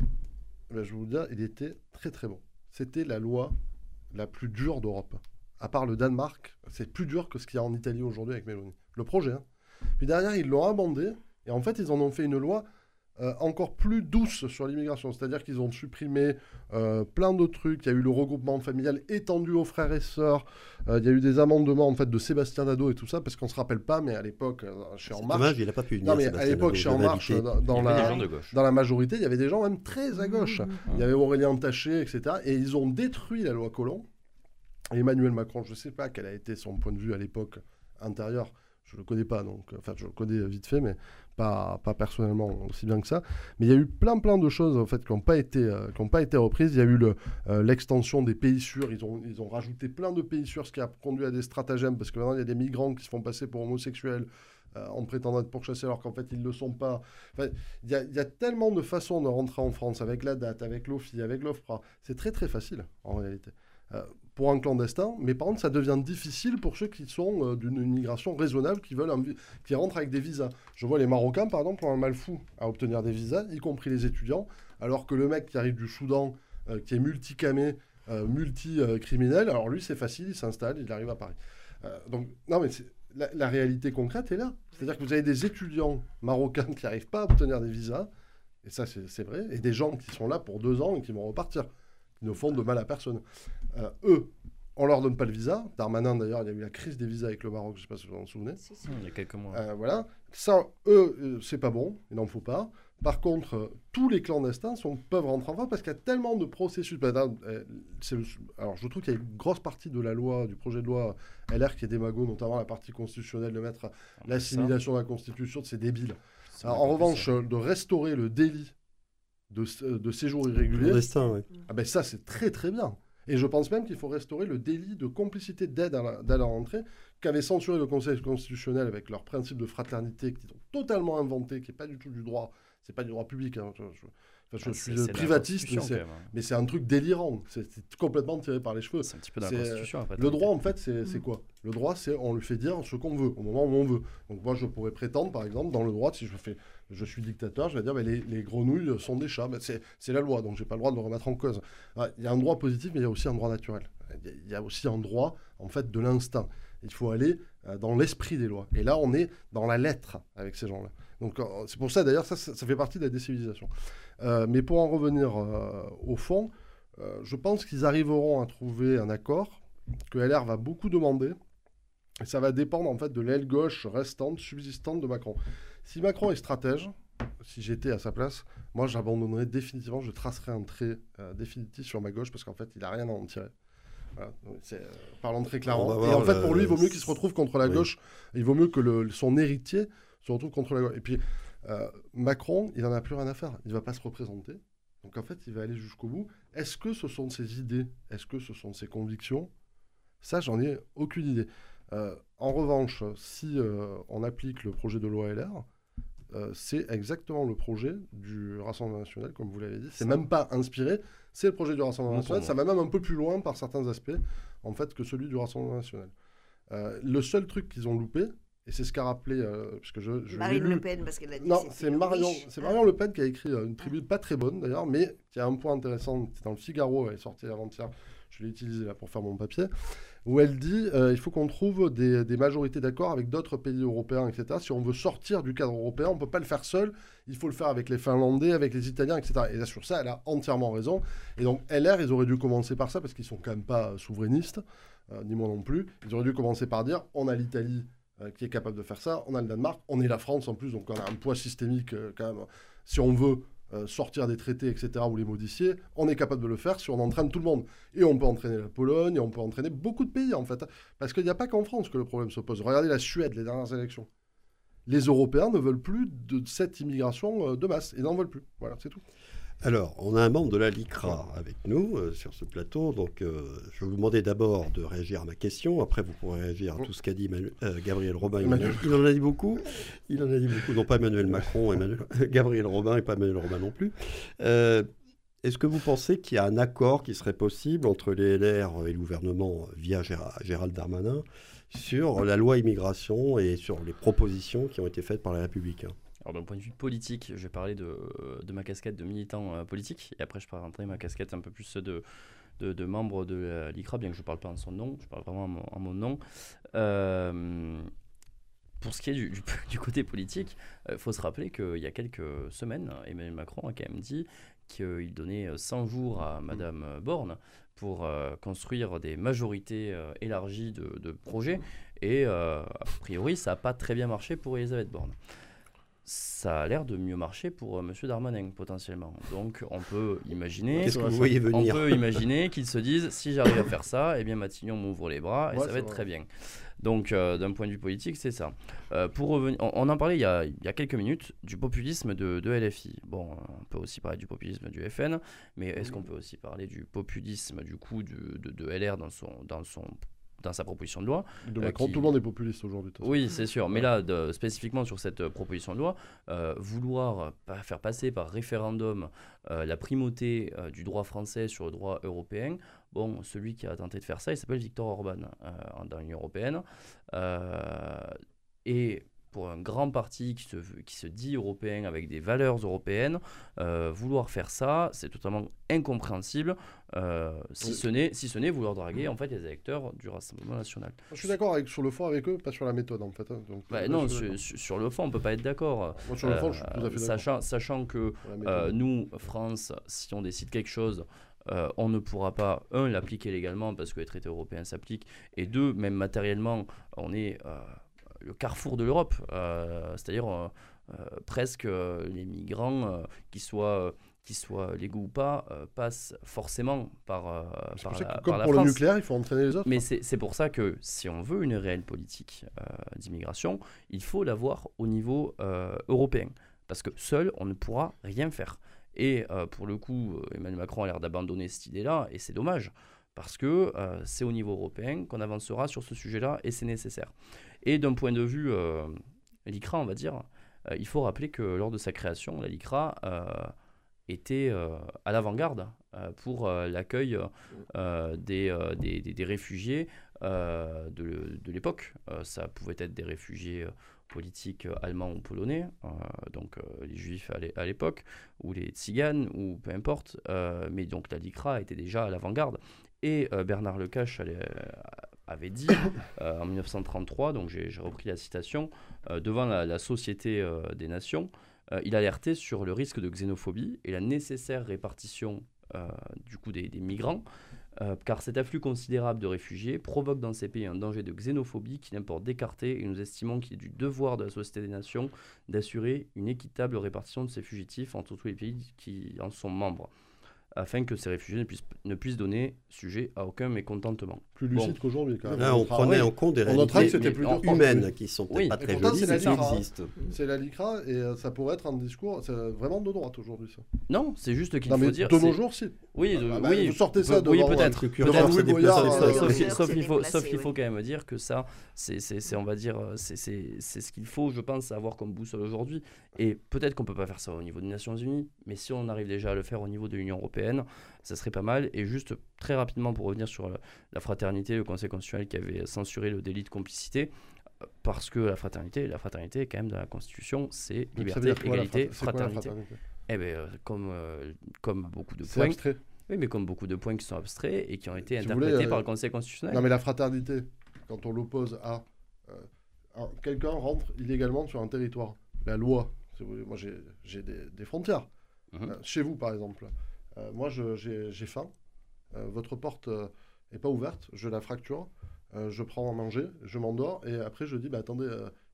ben, je vais vous dire, il était très très bon. C'était la loi la plus dure d'Europe. À part le Danemark, c'est plus dur que ce qu'il y a en Italie aujourd'hui avec Meloni. Le projet. Hein. Puis derrière, ils l'ont abandé. Et en fait, ils en ont fait une loi euh, encore plus douce sur l'immigration. C'est-à-dire qu'ils ont supprimé euh, plein de trucs. Il y a eu le regroupement familial étendu aux frères et sœurs. Euh, il y a eu des amendements en fait de Sébastien Dado et tout ça parce qu'on se rappelle pas, mais à l'époque chez En Marche, dommage, il n'a pas pu venir. Non, mais à l'époque chez En Marche, dans, la dans la majorité, il y avait des gens même très à gauche. Mmh. Il y avait Aurélien Taché, etc. Et ils ont détruit la loi Collomb. Emmanuel Macron, je ne sais pas quel a été son point de vue à l'époque intérieur je ne le connais pas, donc, enfin, je le connais vite fait, mais pas, pas personnellement aussi bien que ça. Mais il y a eu plein, plein de choses en fait, qui n'ont pas, été, euh, pas été reprises. Il y a eu euh, l'extension des pays sûrs. Ils ont, ils ont rajouté plein de pays sûrs, ce qui a conduit à des stratagèmes, parce que maintenant, il y a des migrants qui se font passer pour homosexuels euh, en prétendant être pourchassés alors qu'en fait ils ne le sont pas. il y, y, a tellement de façons de rentrer en France avec la date, avec l'OFI, avec l'OFPRA. C'est très très facile en réalité pour un clandestin, mais par contre, ça devient difficile pour ceux qui sont euh, d'une immigration raisonnable, qui veulent qui rentrent avec des visas. Je vois les Marocains, par exemple, ont un mal fou à obtenir des visas, y compris les étudiants, alors que le mec qui arrive du Soudan, euh, qui est multicamé, euh, multi-criminel, alors lui, c'est facile, il s'installe, il arrive à Paris. donc, non, mais la, réalité concrète est là. C'est-à-dire que vous avez des étudiants marocains qui n'arrivent pas à obtenir des visas, et ça, c'est vrai, et des gens qui sont là pour deux ans et qui vont repartir ne font de mal à personne. Euh, eux, on leur donne pas le visa. Darmanin, d'ailleurs, il y a eu la crise des visas avec le Maroc, je ne sais pas si vous vous en souvenez. Il y a quelques mois. Euh, voilà. Ça, eux, euh, c'est pas bon, il n'en faut pas. Par contre, tous les clandestins sont, peuvent rentrer en France parce qu'il y a tellement de processus. Bah, alors, je trouve qu'il y a une grosse partie de la loi, du projet de loi LR qui est démago, notamment la partie constitutionnelle de mettre ah, l'assimilation de la Constitution, c'est débile. en revanche, de restaurer le délit de, de séjour irrégulier. Clandestin, oui. Ah ben ça, c'est très très bien. Et je pense même qu'il faut restaurer le délit de complicité d'aide à la, rentrée qu'avait censuré le Conseil constitutionnel avec leur principe de fraternité qui ont totalement inventé, qui n'est pas du tout du droit, c'est pas du droit public. Hein, je suis privatiste, hein. mais c'est un truc délirant. C'est complètement tiré par les cheveux. C'est un petit peu dans la Constitution. Après, le droit, en fait, c'est mm. quoi? Le droit, c'est on lui fait dire ce qu'on veut, au moment où on veut. Donc moi, je pourrais prétendre, par exemple, dans le droit, si je fais, je suis dictateur, je vais dire, mais les, les, grenouilles sont des chats. c'est la loi, donc j'ai pas le droit de le remettre en cause. Il y a un droit positif, mais il y a aussi un droit naturel. Il y a aussi un droit, en fait, de l'instinct. Il faut aller euh, dans l'esprit des lois. Et là, on est dans la lettre avec ces gens-là. Donc euh, c'est pour ça, d'ailleurs, ça, fait partie de la décivilisation. Euh, mais pour en revenir au fond, je pense qu'ils arriveront à trouver un accord que LR va beaucoup demander. Ça va dépendre en fait de l'aile gauche restante, subsistante de Macron. Si Macron est stratège, si j'étais à sa place, moi j'abandonnerais définitivement, je tracerais un trait définitif sur ma gauche parce qu'en fait il n'a rien à en tirer. parlons très clairement. Et en fait, pour lui, il vaut mieux qu'il se retrouve contre la gauche. Il vaut mieux que le, son héritier se retrouve contre la gauche. Et puis, euh, Macron, il n'en a plus rien à faire. Il ne va pas se représenter. Donc en fait, il va aller jusqu'au bout. Est-ce que ce sont ses idées? Est-ce que ce sont ses convictions? Ça, j'en ai aucune idée. Euh, en revanche, si euh, on applique le projet de loi LR, c'est exactement le projet du Rassemblement national, comme vous l'avez dit. C'est même pas inspiré, c'est le projet du Rassemblement national. Ça va même un peu plus loin par certains aspects, en fait, que celui du Rassemblement national. le seul truc qu'ils ont loupé, et c'est ce qu'a rappelé, euh, parce que je, je Marine Le Pen, parce qu'elle a dit Non, c'est Marion, c'est Marion Le Pen qui a écrit euh, une tribune pas très bonne d'ailleurs, mais qui a un point intéressant. C'est dans le Figaro, elle est sortie avant-hier. Je l'ai utilisé là pour faire mon papier, où elle dit euh, il faut qu'on trouve des, majorités d'accord avec d'autres pays européens, etc. Si on veut sortir du cadre européen, on ne peut pas le faire seul. Il faut le faire avec les Finlandais, avec les Italiens, etc. Et là, sur ça, elle a entièrement raison. Et donc, LR, ils auraient dû commencer par ça parce qu'ils sont quand même pas souverainistes, ni moi non plus. Ils auraient dû commencer par dire on a l'Italie euh, qui est capable de faire ça. On a le Danemark, on est la France en plus, donc on a un poids systémique euh, quand même. Si on veut euh, sortir des traités, etc., ou les modifier, on est capable de le faire si on entraîne tout le monde. Et on peut entraîner la Pologne, et on peut entraîner beaucoup de pays en fait. Parce qu'il n'y a pas qu'en France que le problème se pose. Regardez la Suède, les dernières élections. Les Européens ne veulent plus de cette immigration de masse. Ils n'en veulent plus. Voilà, c'est tout. Alors, on a un membre de la LICRA avec nous euh, sur ce plateau, donc euh, je vais vous demander d'abord de réagir à ma question, après vous pourrez réagir à tout ce qu'a dit euh, Gabriel Robin. Il en a dit beaucoup, il en a dit beaucoup, non pas Emmanuel Macron, Emmanuel, Gabriel Robin et pas Emmanuel Robin non plus. Est-ce que vous pensez qu'il y a un accord qui serait possible entre les LR et le gouvernement via Gérald Darmanin sur la loi immigration et sur les propositions qui ont été faites par les Républicains d'un point de vue politique, je vais parler de, de ma casquette de militant euh, politique, et après je rentrer ma casquette un peu plus de, de, de membre de l'ICRA, bien que je ne parle pas en son nom, je parle vraiment en mon, nom. Euh, pour ce qui est du, du, côté politique, il euh, faut se rappeler qu'il y a quelques semaines, Emmanuel Macron a quand même dit qu'il donnait 100 jours à Madame Borne pour construire des majorités élargies de, de projets, et a priori ça n'a pas très bien marché pour Elisabeth Borne ça a l'air de mieux marcher pour euh, Monsieur Darmanin potentiellement. Donc on peut imaginer, Qu'est-ce que vous voyez venir On peut imaginer qu'ils se disent si j'arrive à faire ça, eh bien Matignon m'ouvre les bras et ça va être très bien. Donc euh, d'un point de vue politique, c'est ça. Euh, pour revenir, on, en parlait il y, a, il y, a, quelques minutes du populisme de, de, LFI. Bon, on peut aussi parler du populisme du FN, mais est-ce qu'on peut aussi parler du populisme du coup de, de, de LR dans son dans son dans sa proposition de loi. De Macron, euh, tout le monde est populiste aujourd'hui. Oui, c'est sûr. Mais là, de, spécifiquement sur cette euh, proposition de loi, euh, vouloir faire passer par référendum la primauté du droit français sur le droit européen, bon, celui qui a tenté de faire ça, il s'appelle Victor Orban dans l'Union européenne. et pour un grand parti qui se, qui se dit européen avec des valeurs européennes, euh, vouloir faire ça, c'est totalement incompréhensible, euh, si, ce n'est, si ce n'est vouloir draguer en fait les électeurs du Rassemblement national. Je suis d'accord avec, sur le fond avec eux, pas sur la méthode en fait. Hein, donc, bah, non, sur, le fond, on ne peut pas être d'accord. sur le fond, je suis tout à fait sachant, sachant que euh, nous, France, si on décide quelque chose, on ne pourra pas, un, l'appliquer légalement parce que les traités européens s'appliquent, et deux, même matériellement, on est le carrefour de l'Europe, euh, c'est-à-dire euh, euh, presque les migrants, qui soient qu'ils soient légaux ou pas, passent forcément par, par, la, que, comme pour le nucléaire, il faut entraîner les autres. Mais c'est pour ça que si on veut une réelle politique d'immigration, il faut l'avoir au niveau européen. Parce que seul, on ne pourra rien faire. Et pour le coup, Emmanuel Macron a l'air d'abandonner cette idée-là, et c'est dommage Parce que c'est au niveau européen qu'on avancera sur ce sujet-là et c'est nécessaire. Et d'un point de vue l'ICRA, on va dire, il faut rappeler que lors de sa création, la LICRA était à l'avant-garde pour l'accueil des, des, réfugiés de, de l'époque. ça pouvait être des réfugiés politiques allemands ou polonais, donc les juifs à l'époque, ou les tziganes, ou peu importe, mais donc la LICRA était déjà à l'avant-garde. Et Bernard Lecache avait dit en 1933, donc j'ai repris la citation, devant la, la Société des Nations, euh, il alertait sur le risque de xénophobie et la nécessaire répartition euh, du coup des, migrants, euh, car cet afflux considérable de réfugiés provoque dans ces pays un danger de xénophobie qu'il importe d'écarter et nous estimons qu'il est du devoir de la Société des Nations d'assurer une équitable répartition de ces fugitifs entre tous les pays qui en sont membres afin que ces réfugiés ne puissent, ne puissent donner sujet à aucun mécontentement. Plus lucide qu'aujourd'hui, quand même. Là, on prenait en compte des réalités humaines qui sont pas très jolies, mais qui existent. C'est la LICRA et euh, ça pourrait être un discours vraiment de droite aujourd'hui, ça. Non, c'est juste qu'il faut dire... de nos jours, si. Oui, ah, bah, oui, vous sortez ça oui, peut-être. Sauf qu'il faut, sauf qu'il faut quand même dire que ça, c'est, on va dire, c'est ce qu'il faut, je pense, avoir comme boussole aujourd'hui. Et peut-être qu'on peut pas faire ça au niveau des Nations Unies, mais si on arrive déjà à le faire au niveau de l'Union européenne, ça serait pas mal. Et juste très rapidement pour revenir sur la fraternité, le Conseil constitutionnel qui avait censuré le délit de complicité, parce que la fraternité, la fraternité quand même dans la Constitution, c'est liberté, égalité, fraternité. Eh bien, euh, comme, euh, comme beaucoup de points. abstrait. Oui, mais comme beaucoup de points qui sont abstraits et qui ont été interprétés euh, par le Conseil constitutionnel. Non, mais la fraternité, quand on l'oppose à. quelqu'un rentre illégalement sur un territoire. La loi, moi j'ai des, frontières. Mhm. chez vous, par exemple. Moi, j'ai faim. votre porte n'est pas ouverte. Je la fracture. je prends à manger. Je m'endors. Et après, je dis bah, attendez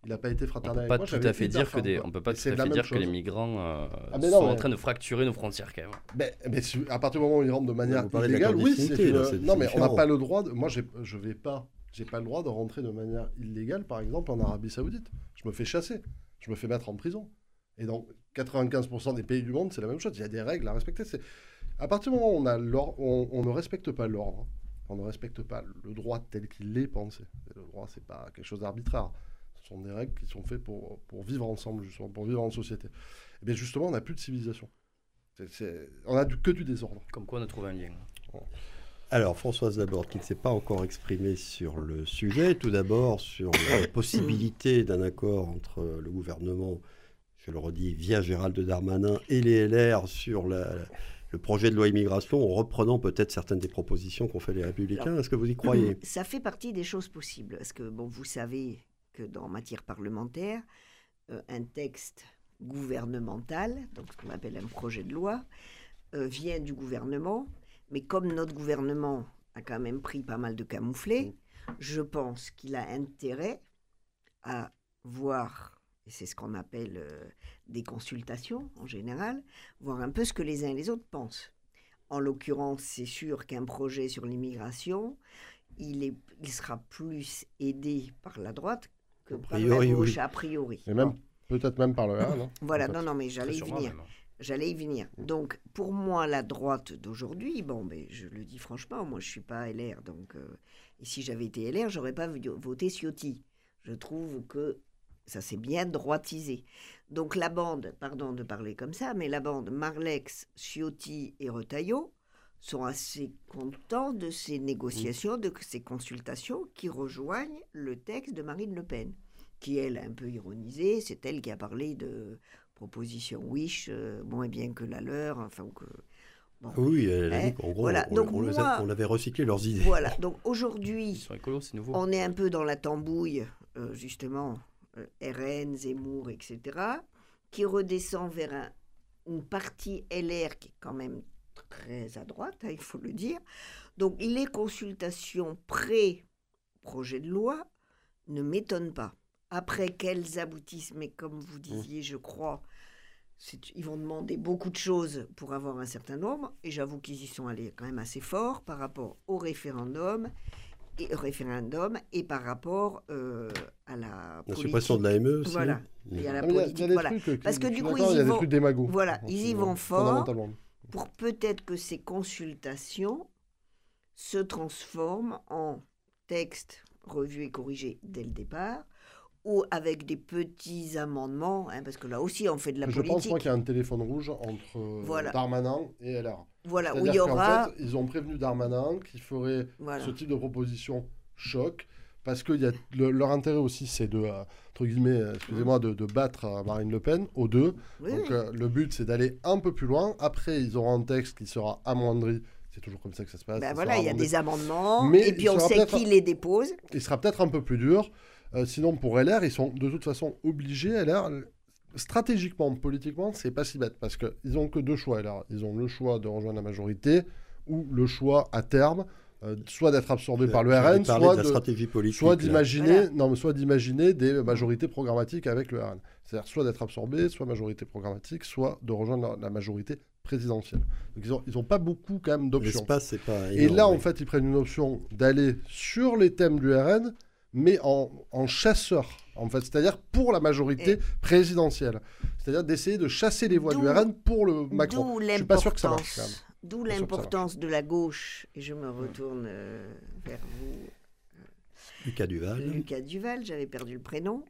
il n'a pas été fraternel. On peut pas tout à fait dire que des, on peut pas tout à fait dire que les migrants euh, ah, sont en train de fracturer nos frontières quand même. Mais, mais à partir du moment où ils rentrent de manière illégale, oui, c'est non mais on n'a pas le droit. De, moi, je vais pas, j'ai pas le droit de rentrer de manière illégale, par exemple, en Arabie Saoudite. Je me fais chasser, je me fais mettre en prison. Et dans 95% des pays du monde, c'est la même chose. Il y a des règles à respecter. À partir du moment où on a on, on ne respecte pas l'ordre, on ne respecte pas le droit tel qu'il est pensé. le droit, c'est pas quelque chose d'arbitraire. Ce sont des règles qui sont faites pour, pour vivre ensemble, justement, pour vivre en société. Et eh bien justement, on n'a plus de civilisation. on n'a que du désordre. Comme quoi on a trouvé un lien. Alors, Françoise d'abord, qui ne s'est pas encore exprimée sur le sujet, tout d'abord sur la possibilité d'un accord entre le gouvernement, je le redis, via Gérald Darmanin et les LR sur le projet de loi immigration, en reprenant peut-être certaines des propositions qu'ont fait les Républicains. Est-ce que vous y croyez Ça fait partie des choses possibles. Parce que, bon, vous savez, que dans matière parlementaire, euh, un texte gouvernemental, donc ce qu'on appelle un projet de loi, euh, vient du gouvernement, mais comme notre gouvernement a quand même pris pas mal de camouflés, je pense qu'il a intérêt à voir, et c'est ce qu'on appelle euh, des consultations en général, voir un peu ce que les uns et les autres pensent. En l'occurrence, c'est sûr qu'un projet sur l'immigration, il, est, il sera plus aidé par la droite que par la gauche, a priori. Et même, peut-être même par le A, non Voilà, non, non, mais j'allais y venir. J'allais y venir. Donc, pour moi, la droite d'aujourd'hui, bon, mais je le dis franchement, moi, je suis pas LR, donc, euh, et si j'avais été LR, j'aurais pas voté Ciotti. Je trouve que ça s'est bien droitisé. Donc, la bande, pardon de parler comme ça, mais la bande Marlex, Ciotti et Retailleau sont assez contents de ces négociations, de ces consultations qui rejoignent le texte de Marine Le Pen, qui elle a un peu ironisé, c'est elle qui a parlé de proposition Wish euh, moins bien que la leur, enfin que... oui, elle a dit qu'en gros, on, avait recyclé leurs idées. Voilà, donc aujourd'hui, on est un peu dans la tambouille, euh, justement, RN, Zemmour, etc., qui redescend vers une partie LR qui est quand même très à droite, hein, il faut le dire. Donc les consultations pré-projet de loi ne m'étonnent pas. Après qu'elles aboutissent, mais comme vous mmh. disiez, je crois, ils vont demander beaucoup de choses pour avoir un certain nombre, et j'avoue qu'ils y sont allés quand même assez fort par rapport au référendum et, référendum et par rapport euh, à la, la suppression de l'AME aussi. Voilà. Et à la politique. Voilà. Parce que du coup, ils y vont, voilà, ils y vont fort pour peut-être que ces consultations se transforme en texte revu et corrigé dès le départ, ou avec des petits amendements, hein, parce que là aussi on fait de la Je politique. pense moi qu'il y a un téléphone rouge entre euh, Voilà. Darmanin et LR. Voilà, où il y aura. fait, ils ont prévenu Darmanin qui ferait Voilà. ce type de proposition choc, parce que y a le- leur intérêt aussi, c'est de, euh, entre guillemets, excusez-moi, de, de battre euh, Marine Le Pen aux deux. Oui, Donc euh, le but, c'est d'aller un peu plus loin. Après, ils auront un texte qui sera amoindri. C'est toujours comme ça que ça se passe. Ben voilà, il y a des amendements, Mais et puis on sait qui les dépose. Il sera peut-être un peu plus dur. Euh, sinon, pour LR, ils sont de toute façon obligés. LR, stratégiquement, politiquement, c'est pas si bête parce qu'ils ont que deux choix. LR. Ils ont le choix de rejoindre la majorité ou le choix à terme, euh, soit d'être absorbé par le RN, soit de la de, stratégie politique. soit là. d'imaginer, Voilà. non, mais soit d'imaginer des majorités programmatiques avec le RN. C'est-à-dire soit d'être absorbé, soit majorité programmatique, soit de rejoindre la, la majorité présidentielle. Donc ils ont, ils ont pas beaucoup quand même d'options. L'espace, c'est pas. Et là, en fait, ils prennent une option d'aller sur les thèmes du RN, mais en, en chasseur, en fait, c'est-à-dire pour la majorité Et- présidentielle. C'est-à-dire d'essayer de chasser les voix du RN pour le Macron. D'où Je suis pas sûr que ça marche. d'où l'importance de la gauche, et je me retourne euh, vers vous, Lucas Duval. Lucas Duval, j'avais perdu le prénom,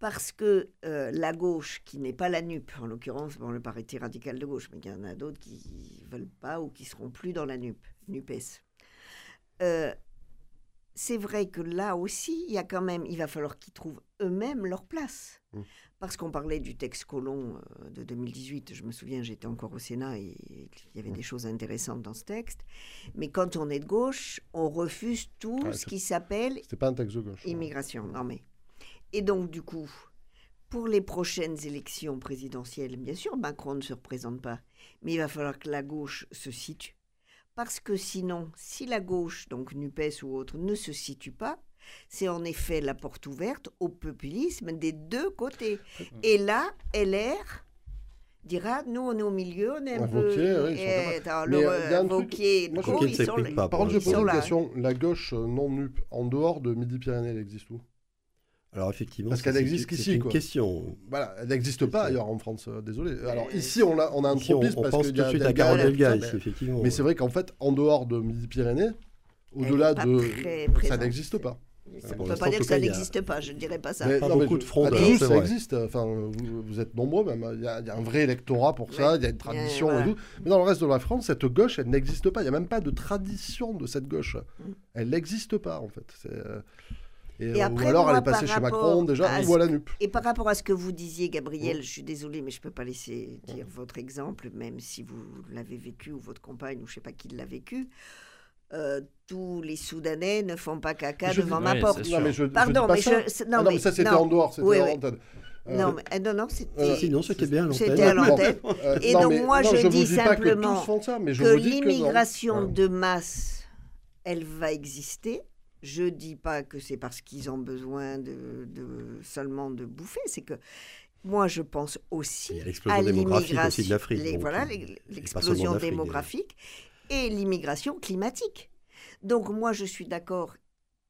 parce que euh, la gauche, qui n'est pas la NUP, en l'occurrence, bon, le parti radical de gauche, mais il y en a d'autres qui ne veulent pas ou qui seront plus dans la NUP, NUPES. Euh, c'est vrai que là aussi, il y a quand même, il va falloir qu'ils trouvent eux-mêmes leur place. Mm. Parce qu'on parlait du texte Colomb euh, de 2018, je me souviens, j'étais encore au Sénat et il y avait Mm. des choses intéressantes dans ce texte. Mais quand on est de gauche, on refuse tout ce qui s'appelle C'était pas un texte de gauche. Immigration, non mais. Et donc, du coup, pour les prochaines élections présidentielles, bien sûr, Macron ne se représente pas, mais il va falloir que la gauche se situe. Parce que sinon, si la gauche, donc NUPES ou autre, ne se situe pas, c'est en effet la porte ouverte au populisme des deux côtés. Et là, LR dira, nous on est au milieu, on est un peu... Sont Eh, euh, pas, Par contre, poser sont une question. La gauche euh, non NUP, en dehors de Midi-Pyrénées, elle existe où? Alors effectivement, Parce ça, qu'elle c'est- existe c'est qu'ici, une quoi. question. Voilà, elle n'existe pas ailleurs en France, euh, désolé. Alors Euh, ici, on a, on a un Ici, on, tropisme on parce pense qu'il tout y de a suite à Carole tout Delga, mais- ici, effectivement. Mais c'est vrai qu'en fait, en dehors de Midi-Pyrénées, au-delà de. Ça n'existe pas. Ça ne Pour peut l'instant, pas dire tout que ça a- n'existe pas, je ne dirais pas ça. Mais- Pas non, beaucoup je- de Toulouse, c'est ça vrai. existe. Enfin, vous, vous êtes nombreux, même. Il y, a, il y a un vrai électorat pour ça. Ouais. Il y a une tradition voilà. et tout. Mais dans le reste de la France, cette gauche, elle n'existe pas. Il n'y a même pas de tradition de cette gauche. Mm. Elle n'existe pas, en fait. C'est, euh, Et, Et euh, après, ou alors, moi, elle est passée par chez Macron déjà, ou à la NUP. Et par rapport à ce que vous disiez, Gabriel, je suis désolée, mais je ne peux pas laisser dire votre exemple, même si vous l'avez vécu, ou votre compagne, ou je ne sais pas qui l'a vécu. Euh, tous les Soudanais ne font pas caca Je devant dis- ma Oui, porte. Non, mais je, Pardon, mais ça. je. Ah non, mais ça, c'était non. en dehors. C'était Oui, en antenne. Euh, Non, mais, euh, non, non, c'était. Euh, Sinon, c'était bien à l'antenne. C'était à Bon, l'antenne. Et non, donc, mais- moi, non, je dis simplement mais que non. l'immigration de masse, elle va exister. Je dis pas que c'est parce qu'ils ont besoin de, de- seulement de bouffer, c'est que moi je pense aussi à l'immigration, voilà euh, l'explosion démographique et l'immigration climatique. Donc moi je suis d'accord,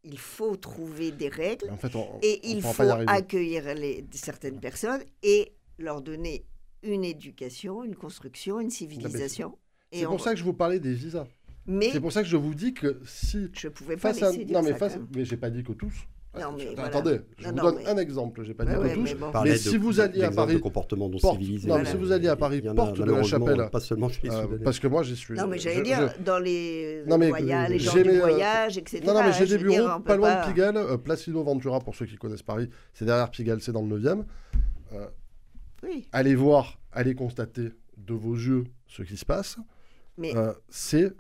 il faut trouver des règles En fait, on- et on il faut accueillir les, certaines personnes et leur donner une éducation, une construction, une civilisation. C'est pour ça que je vous parlais des visas. Mais C'est pour ça que je vous dis que si je pouvais pas face à non mais ça, face quand même. mais j'ai pas dit que tous. Non, mais Attends, voilà. Attendez, je Non, vous non, donne mais- un exemple. J'ai pas dit ouais, que tous. mais bon. Mais de- si vous alliez à Paris, de non porte- non, mais si vous alliez à Paris, a porte de la chapelle. Pas seulement chez les Euh, parce que moi j'y suis. Non, mais j'allais dire, je- dans les Non, mais, voyages, les gens j'ai du euh, voyage, etc. Non, non, mais j'ai des dire, bureaux pas loin pas- de Pigalle, euh, Placido Ventura, pour ceux qui connaissent Paris. C'est derrière Pigalle, c'est dans le 9e. Oui, Allez voir, allez constater de vos yeux ce qui se passe. mais Euh, c'est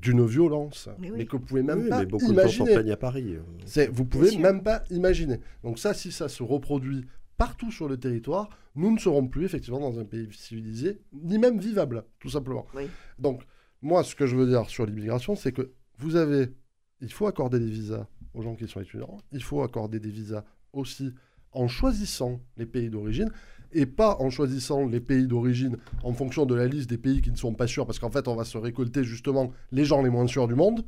d'une violence, Mais que vous pouvez même Oui, pas mais beaucoup de imaginer. plaignent à Paris. euh. Vous pouvez même pas imaginer. Donc ça, si ça se reproduit partout sur le territoire, nous ne serons plus effectivement dans un pays civilisé, ni même vivable, tout simplement. Oui. Donc, moi, ce que je veux dire sur l'immigration, c'est que vous avez, il faut accorder des visas aux gens qui sont étudiants, il faut accorder des visas aussi en choisissant les pays d'origine, et pas en choisissant les pays d'origine en fonction de la liste des pays qui ne sont pas sûrs, parce qu'en fait, on va se récolter justement les gens les moins sûrs du monde.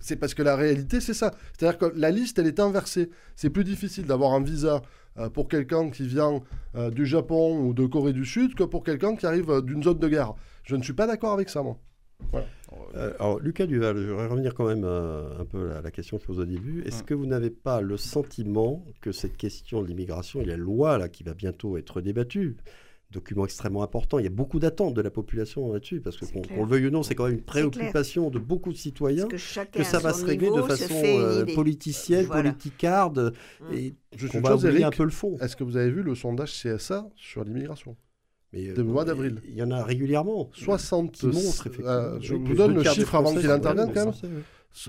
C'est parce que la réalité, c'est ça. C'est-à-dire que la liste, elle est inversée. C'est plus difficile d'avoir un visa euh, pour quelqu'un qui vient euh, du Japon ou de Corée du Sud que pour quelqu'un qui arrive euh, d'une zone de guerre. Je ne suis pas d'accord avec ça, moi. Euh, alors, Lucas Duval, je voudrais revenir quand même euh, un peu à la question que je pose au début. Est-ce Mm. que vous n'avez pas le sentiment que cette question de l'immigration et la loi là, qui va bientôt être débattue, document extrêmement important, il y a beaucoup d'attentes de la population là-dessus, parce que qu'on le veuille ou non, c'est quand même une préoccupation de beaucoup de citoyens. Que Que ça va se régler de façon euh, politicienne, Voilà. politicarde, Mm. et qu'on une va oublier Eric, un peu le fond. Est-ce que vous avez vu le sondage CSA sur l'immigration? Mais, de mois d'avril. Il y en a régulièrement. 60 qui montrent, effectivement. euh, je Oui, vous donne le des chiffre avant qu'il intervienne des quand même.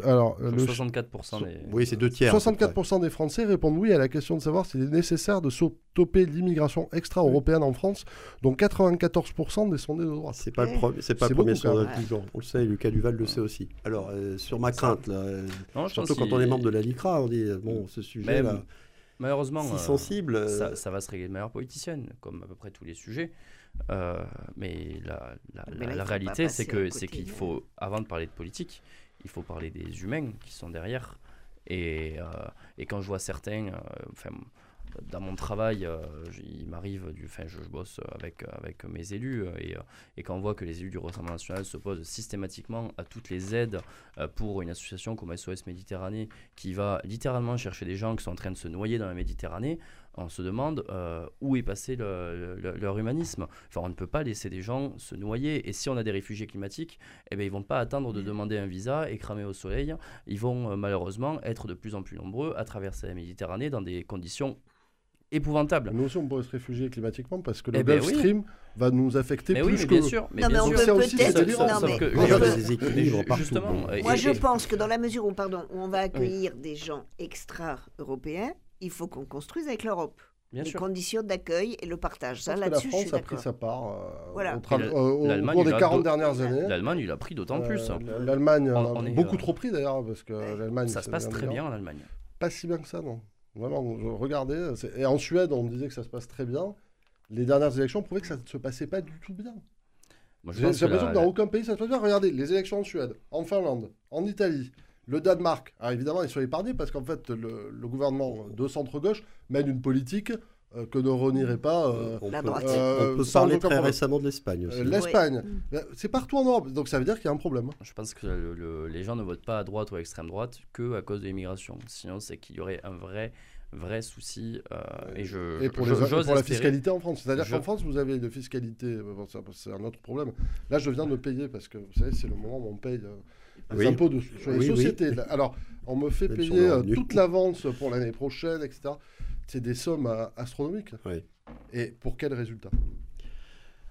Alors, Je le crois 64% des. Oui, c'est deux tiers. à peu près. 64% des Français répondent oui à la question de savoir s'il est nécessaire de stopper l'immigration extra-européenne en France, dont 94% des sondés de droite. C'est pas le, c'est pas le premier sondage du genre. On le sait, Lucas Duval le sait aussi. Alors, euh, sur ma crainte, là, euh, Non, je surtout quand on est membre de la LICRA, on dit, euh, bon, ce sujet-là, Malheureusement, si euh, sensible. euh, ça, ça va se régler de manière politicienne, comme à peu près tous les sujets. Euh, mais la, la- Mais là, la- il la faut réalité, c'est que c'est qu'il faut, avant de parler de politique, il faut parler des humains qui sont derrière. Et, euh, et quand je vois certains, euh, enfin, dans mon travail, euh, il m'arrive, enfin, je, je bosse avec, avec mes élus, et, et quand on voit que les élus du Rassemblement national s'opposent systématiquement à toutes les aides euh, pour une association comme SOS Méditerranée, qui va littéralement chercher des gens qui sont en train de se noyer dans la Méditerranée, on se demande euh, où est passé le- le- leur humanisme. Enfin, on ne peut pas laisser des gens se noyer. Et si on a des réfugiés climatiques, eh bien, ils vont pas attendre de demander un visa et cramer au soleil. Ils vont euh, malheureusement être de plus en plus nombreux à traverser la Méditerranée dans des conditions épouvantables. Nous aussi, on pourrait se réfugier climatiquement parce que le Eh ben Gulf oui. Stream va nous affecter Mais plus oui, mais que... bien sûr. Mais Non, mais bien on peut peut-être. mais on peut- justement, et- Moi, je et- pense que dans la mesure où, pardon, où on va accueillir des gens extra-européens, il faut qu'on construise avec l'Europe Bien les sûr. conditions d'accueil et le partage. Ça, que la France a pris sa part euh, Voilà. au, euh, au cours des a 40 d'autres- dernières années. L'Allemagne, il a pris d'autant plus. hein. Euh, L'Allemagne en a beaucoup euh, trop pris d'ailleurs parce que l'Allemagne Ça se passe très bien. bien en Allemagne. Pas si bien que ça, non. Vraiment, c'est- Et en Suède, on me disait que ça se passe très bien. Les dernières élections prouvaient que ça ne se passait pas du tout bien. J'ai que l'impression la- que dans aucun pays ça se passe bien. Regardez, les élections en Suède, en Finlande, en Italie, le Danemark. Alors évidemment, ils sont épargnés parce qu'en fait, le, le gouvernement de centre-gauche mène une politique euh, que ne renierait pas euh, on La peut, droite. Euh, on peut sans parler très récemment de l'Espagne aussi. euh, l'Espagne. Oui. C'est partout en Europe, donc ça veut dire qu'il y a un problème. Je pense que le- le- les gens ne votent pas à droite ou à extrême droite que à cause de l'immigration. Sinon, c'est qu'il y aurait un vrai, vrai souci. euh, et je, Et pour, je- les- et la fiscalité en France. C'est-à-dire Je- qu'en France, vous avez une fiscalité, euh, bon, c'est un autre problème. Là, je viens de payer parce que, vous savez, c'est le moment où on paye euh, les Oui. impôts de, sur les Oui, sociétés. Alors, on me fait payer euh, toute l'avance pour l'année prochaine, etc. C'est des sommes euh, astronomiques. Oui. Et pour quel résultat?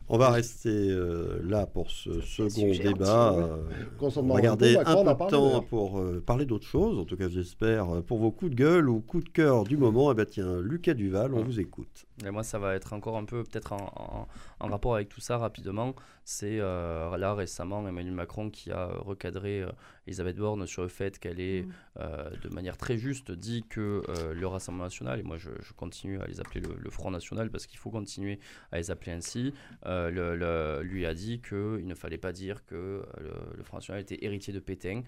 On va rester euh, là pour ce second sujet débat. euh, On va garder un peu de temps pour euh, parler d'autre chose, en tout cas j'espère, euh, pour vos coups de gueule ou coups de cœur du moment. Eh ben tiens, Lucas Duval, on Ouais. vous écoute. Et moi, ça va être encore un peu, peut-être en, en- en rapport avec tout ça rapidement. C'est euh, là récemment Emmanuel Macron qui a recadré euh, Elisabeth Borne sur le fait qu'elle ait, Mm. euh, de manière très juste, dit que euh, le Rassemblement national, et moi je, je continue à les appeler le, le Front national parce qu'il faut continuer à les appeler ainsi, euh, le- le- lui a dit qu'il ne fallait pas dire que le, le Front national était héritier de Pétain.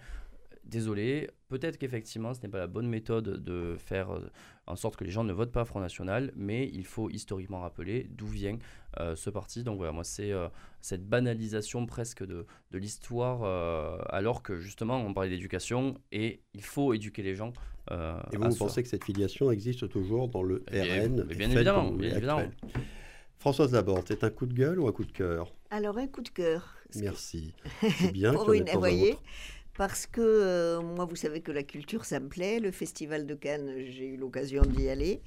Désolé, peut-être qu'effectivement ce n'est pas la bonne méthode de faire euh, en sorte que les gens ne votent pas Front National, mais il faut historiquement rappeler d'où vient euh, ce parti. Donc voilà, moi c'est euh, cette banalisation presque de, de l'histoire, euh, alors que justement on parlait d'éducation et il faut éduquer les gens. euh, Et vous, à vous ce- pensez que cette filiation existe toujours dans le Eh RN mais bien évidemment, bien évidemment. Françoise Laborde, c'est un coup de gueule ou un coup de cœur? Alors, un coup de cœur. Merci. C'est bien Pour une, vous voyez, autre. Parce que euh, moi, vous savez que la culture, ça me plaît. Le Festival de Cannes, j'ai eu l'occasion d'y aller.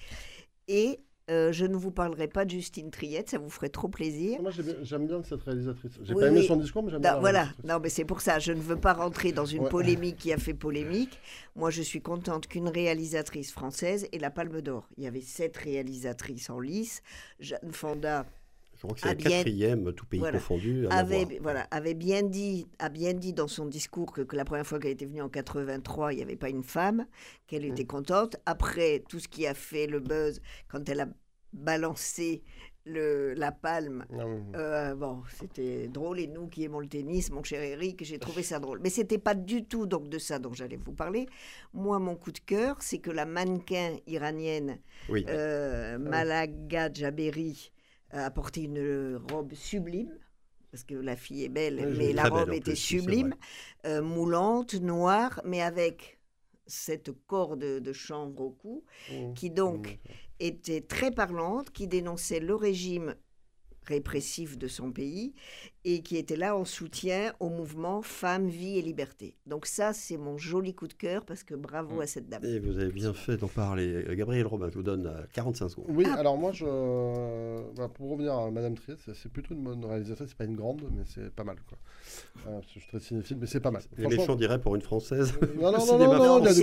Et euh, je ne vous parlerai pas de Justine Triette, ça vous ferait trop plaisir. Moi, j'aime bien cette réalisatrice. J'ai Oui, pas aimé oui. son discours, mais j'aime bien voilà, non, mais c'est pour ça, je ne veux pas rentrer dans une Ouais. polémique qui a fait polémique. Moi, je suis contente qu'une réalisatrice française ait la Palme d'Or. Il y avait sept réalisatrices en lice. Jeanne Fonda Je crois que c'est a la bien- quatrième, tout pays Voilà. confondu. avait, voilà, avait bien dit, a bien dit dans son discours que, que la première fois qu'elle était venue en 83, il n'y avait pas une femme, qu'elle était contente. Après, tout ce qui a fait le buzz, quand elle a balancé le, la palme, Ah euh, bon, c'était drôle. Et nous qui aimons le tennis, mon cher Eric, j'ai trouvé ça drôle. Mais c'était pas du tout donc de ça dont j'allais vous parler. Moi, mon coup de cœur, c'est que la mannequin iranienne Oui. euh, Malaga Jaberi a porté une robe sublime. parce que la fille est belle, Oui, mais la robe était plus, sublime, euh, moulante, noire, mais avec cette corde de chanvre au cou, Mmh. qui donc était très parlante, qui dénonçait le régime répressif de son pays et qui était là en soutien au mouvement Femmes, Vie et Liberté. Donc ça, c'est mon joli coup de cœur parce que bravo Mm. à cette dame. Et vous avez bien fait d'en parler. Euh, Gabriel Robin, je vous donne euh, 45 secondes. Oui, Ah. alors moi, je, bah, pour revenir à Madame Trier, c'est plutôt une bonne réalisatrice. C'est pas une grande, mais c'est pas mal. Quoi. Euh, je suis très cinéphile, mais c'est pas mal. Les Franchement- méchants diraient pour une française. Non, non, non, non, non, euh.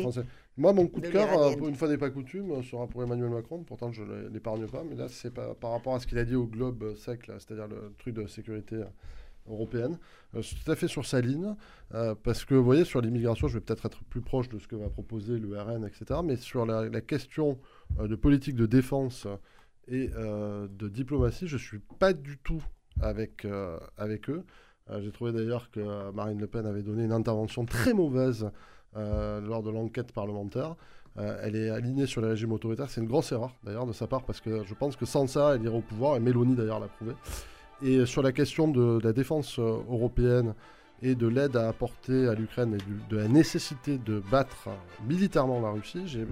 français. Moi, mon coup de, de cœur, euh, pour une fois n'est pas coutume, euh, sera pour Emmanuel Macron. Pourtant, je ne l'épargne pas, mais là, c'est pas- par rapport à ce qu'il a dit au Globe euh, sec, c'est-à-dire le truc de sécurité européenne. Euh, c'est tout à fait sur sa ligne, euh, parce que, vous voyez, sur l'immigration, je vais peut-être être plus proche de ce que va proposer le RN, etc. Mais sur la, la question euh, de politique de défense et de diplomatie, je suis pas du tout avec, avec eux. J'ai trouvé d'ailleurs que Marine Le Pen avait donné une intervention très mauvaise euh, lors de l'enquête parlementaire. Euh, elle est alignée sur les régimes autoritaires. C'est une grosse erreur d'ailleurs de sa part parce que je pense que sans ça, elle irait au pouvoir et Mélanie d'ailleurs l'a prouvé. Et sur la question de, la défense euh, européenne et de l'aide à apporter à l'Ukraine et de la nécessité de battre militairement la Russie, j'ai-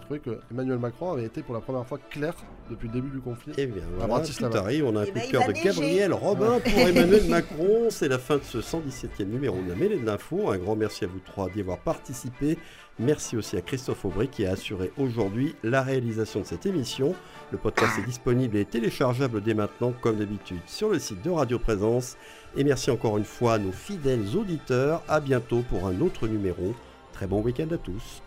trouvé que Emmanuel Macron avait été pour la première fois clair depuis le début du conflit. Eh bien, voilà, tout arrive. On a un Eh coup ben, de il cœur de. Gabriel Robin pour Emmanuel Macron. C'est la fin de ce 117e numéro de la Mêlée de l'Info. Un grand merci à vous trois d'y avoir participé. Merci aussi à Christophe Aubry qui a assuré aujourd'hui la réalisation de cette émission. Le podcast est disponible et téléchargeable dès maintenant, comme d'habitude, sur le site de Radio Présence. Et merci encore une fois à nos fidèles auditeurs. À bientôt pour un autre numéro. Très bon week-end à tous.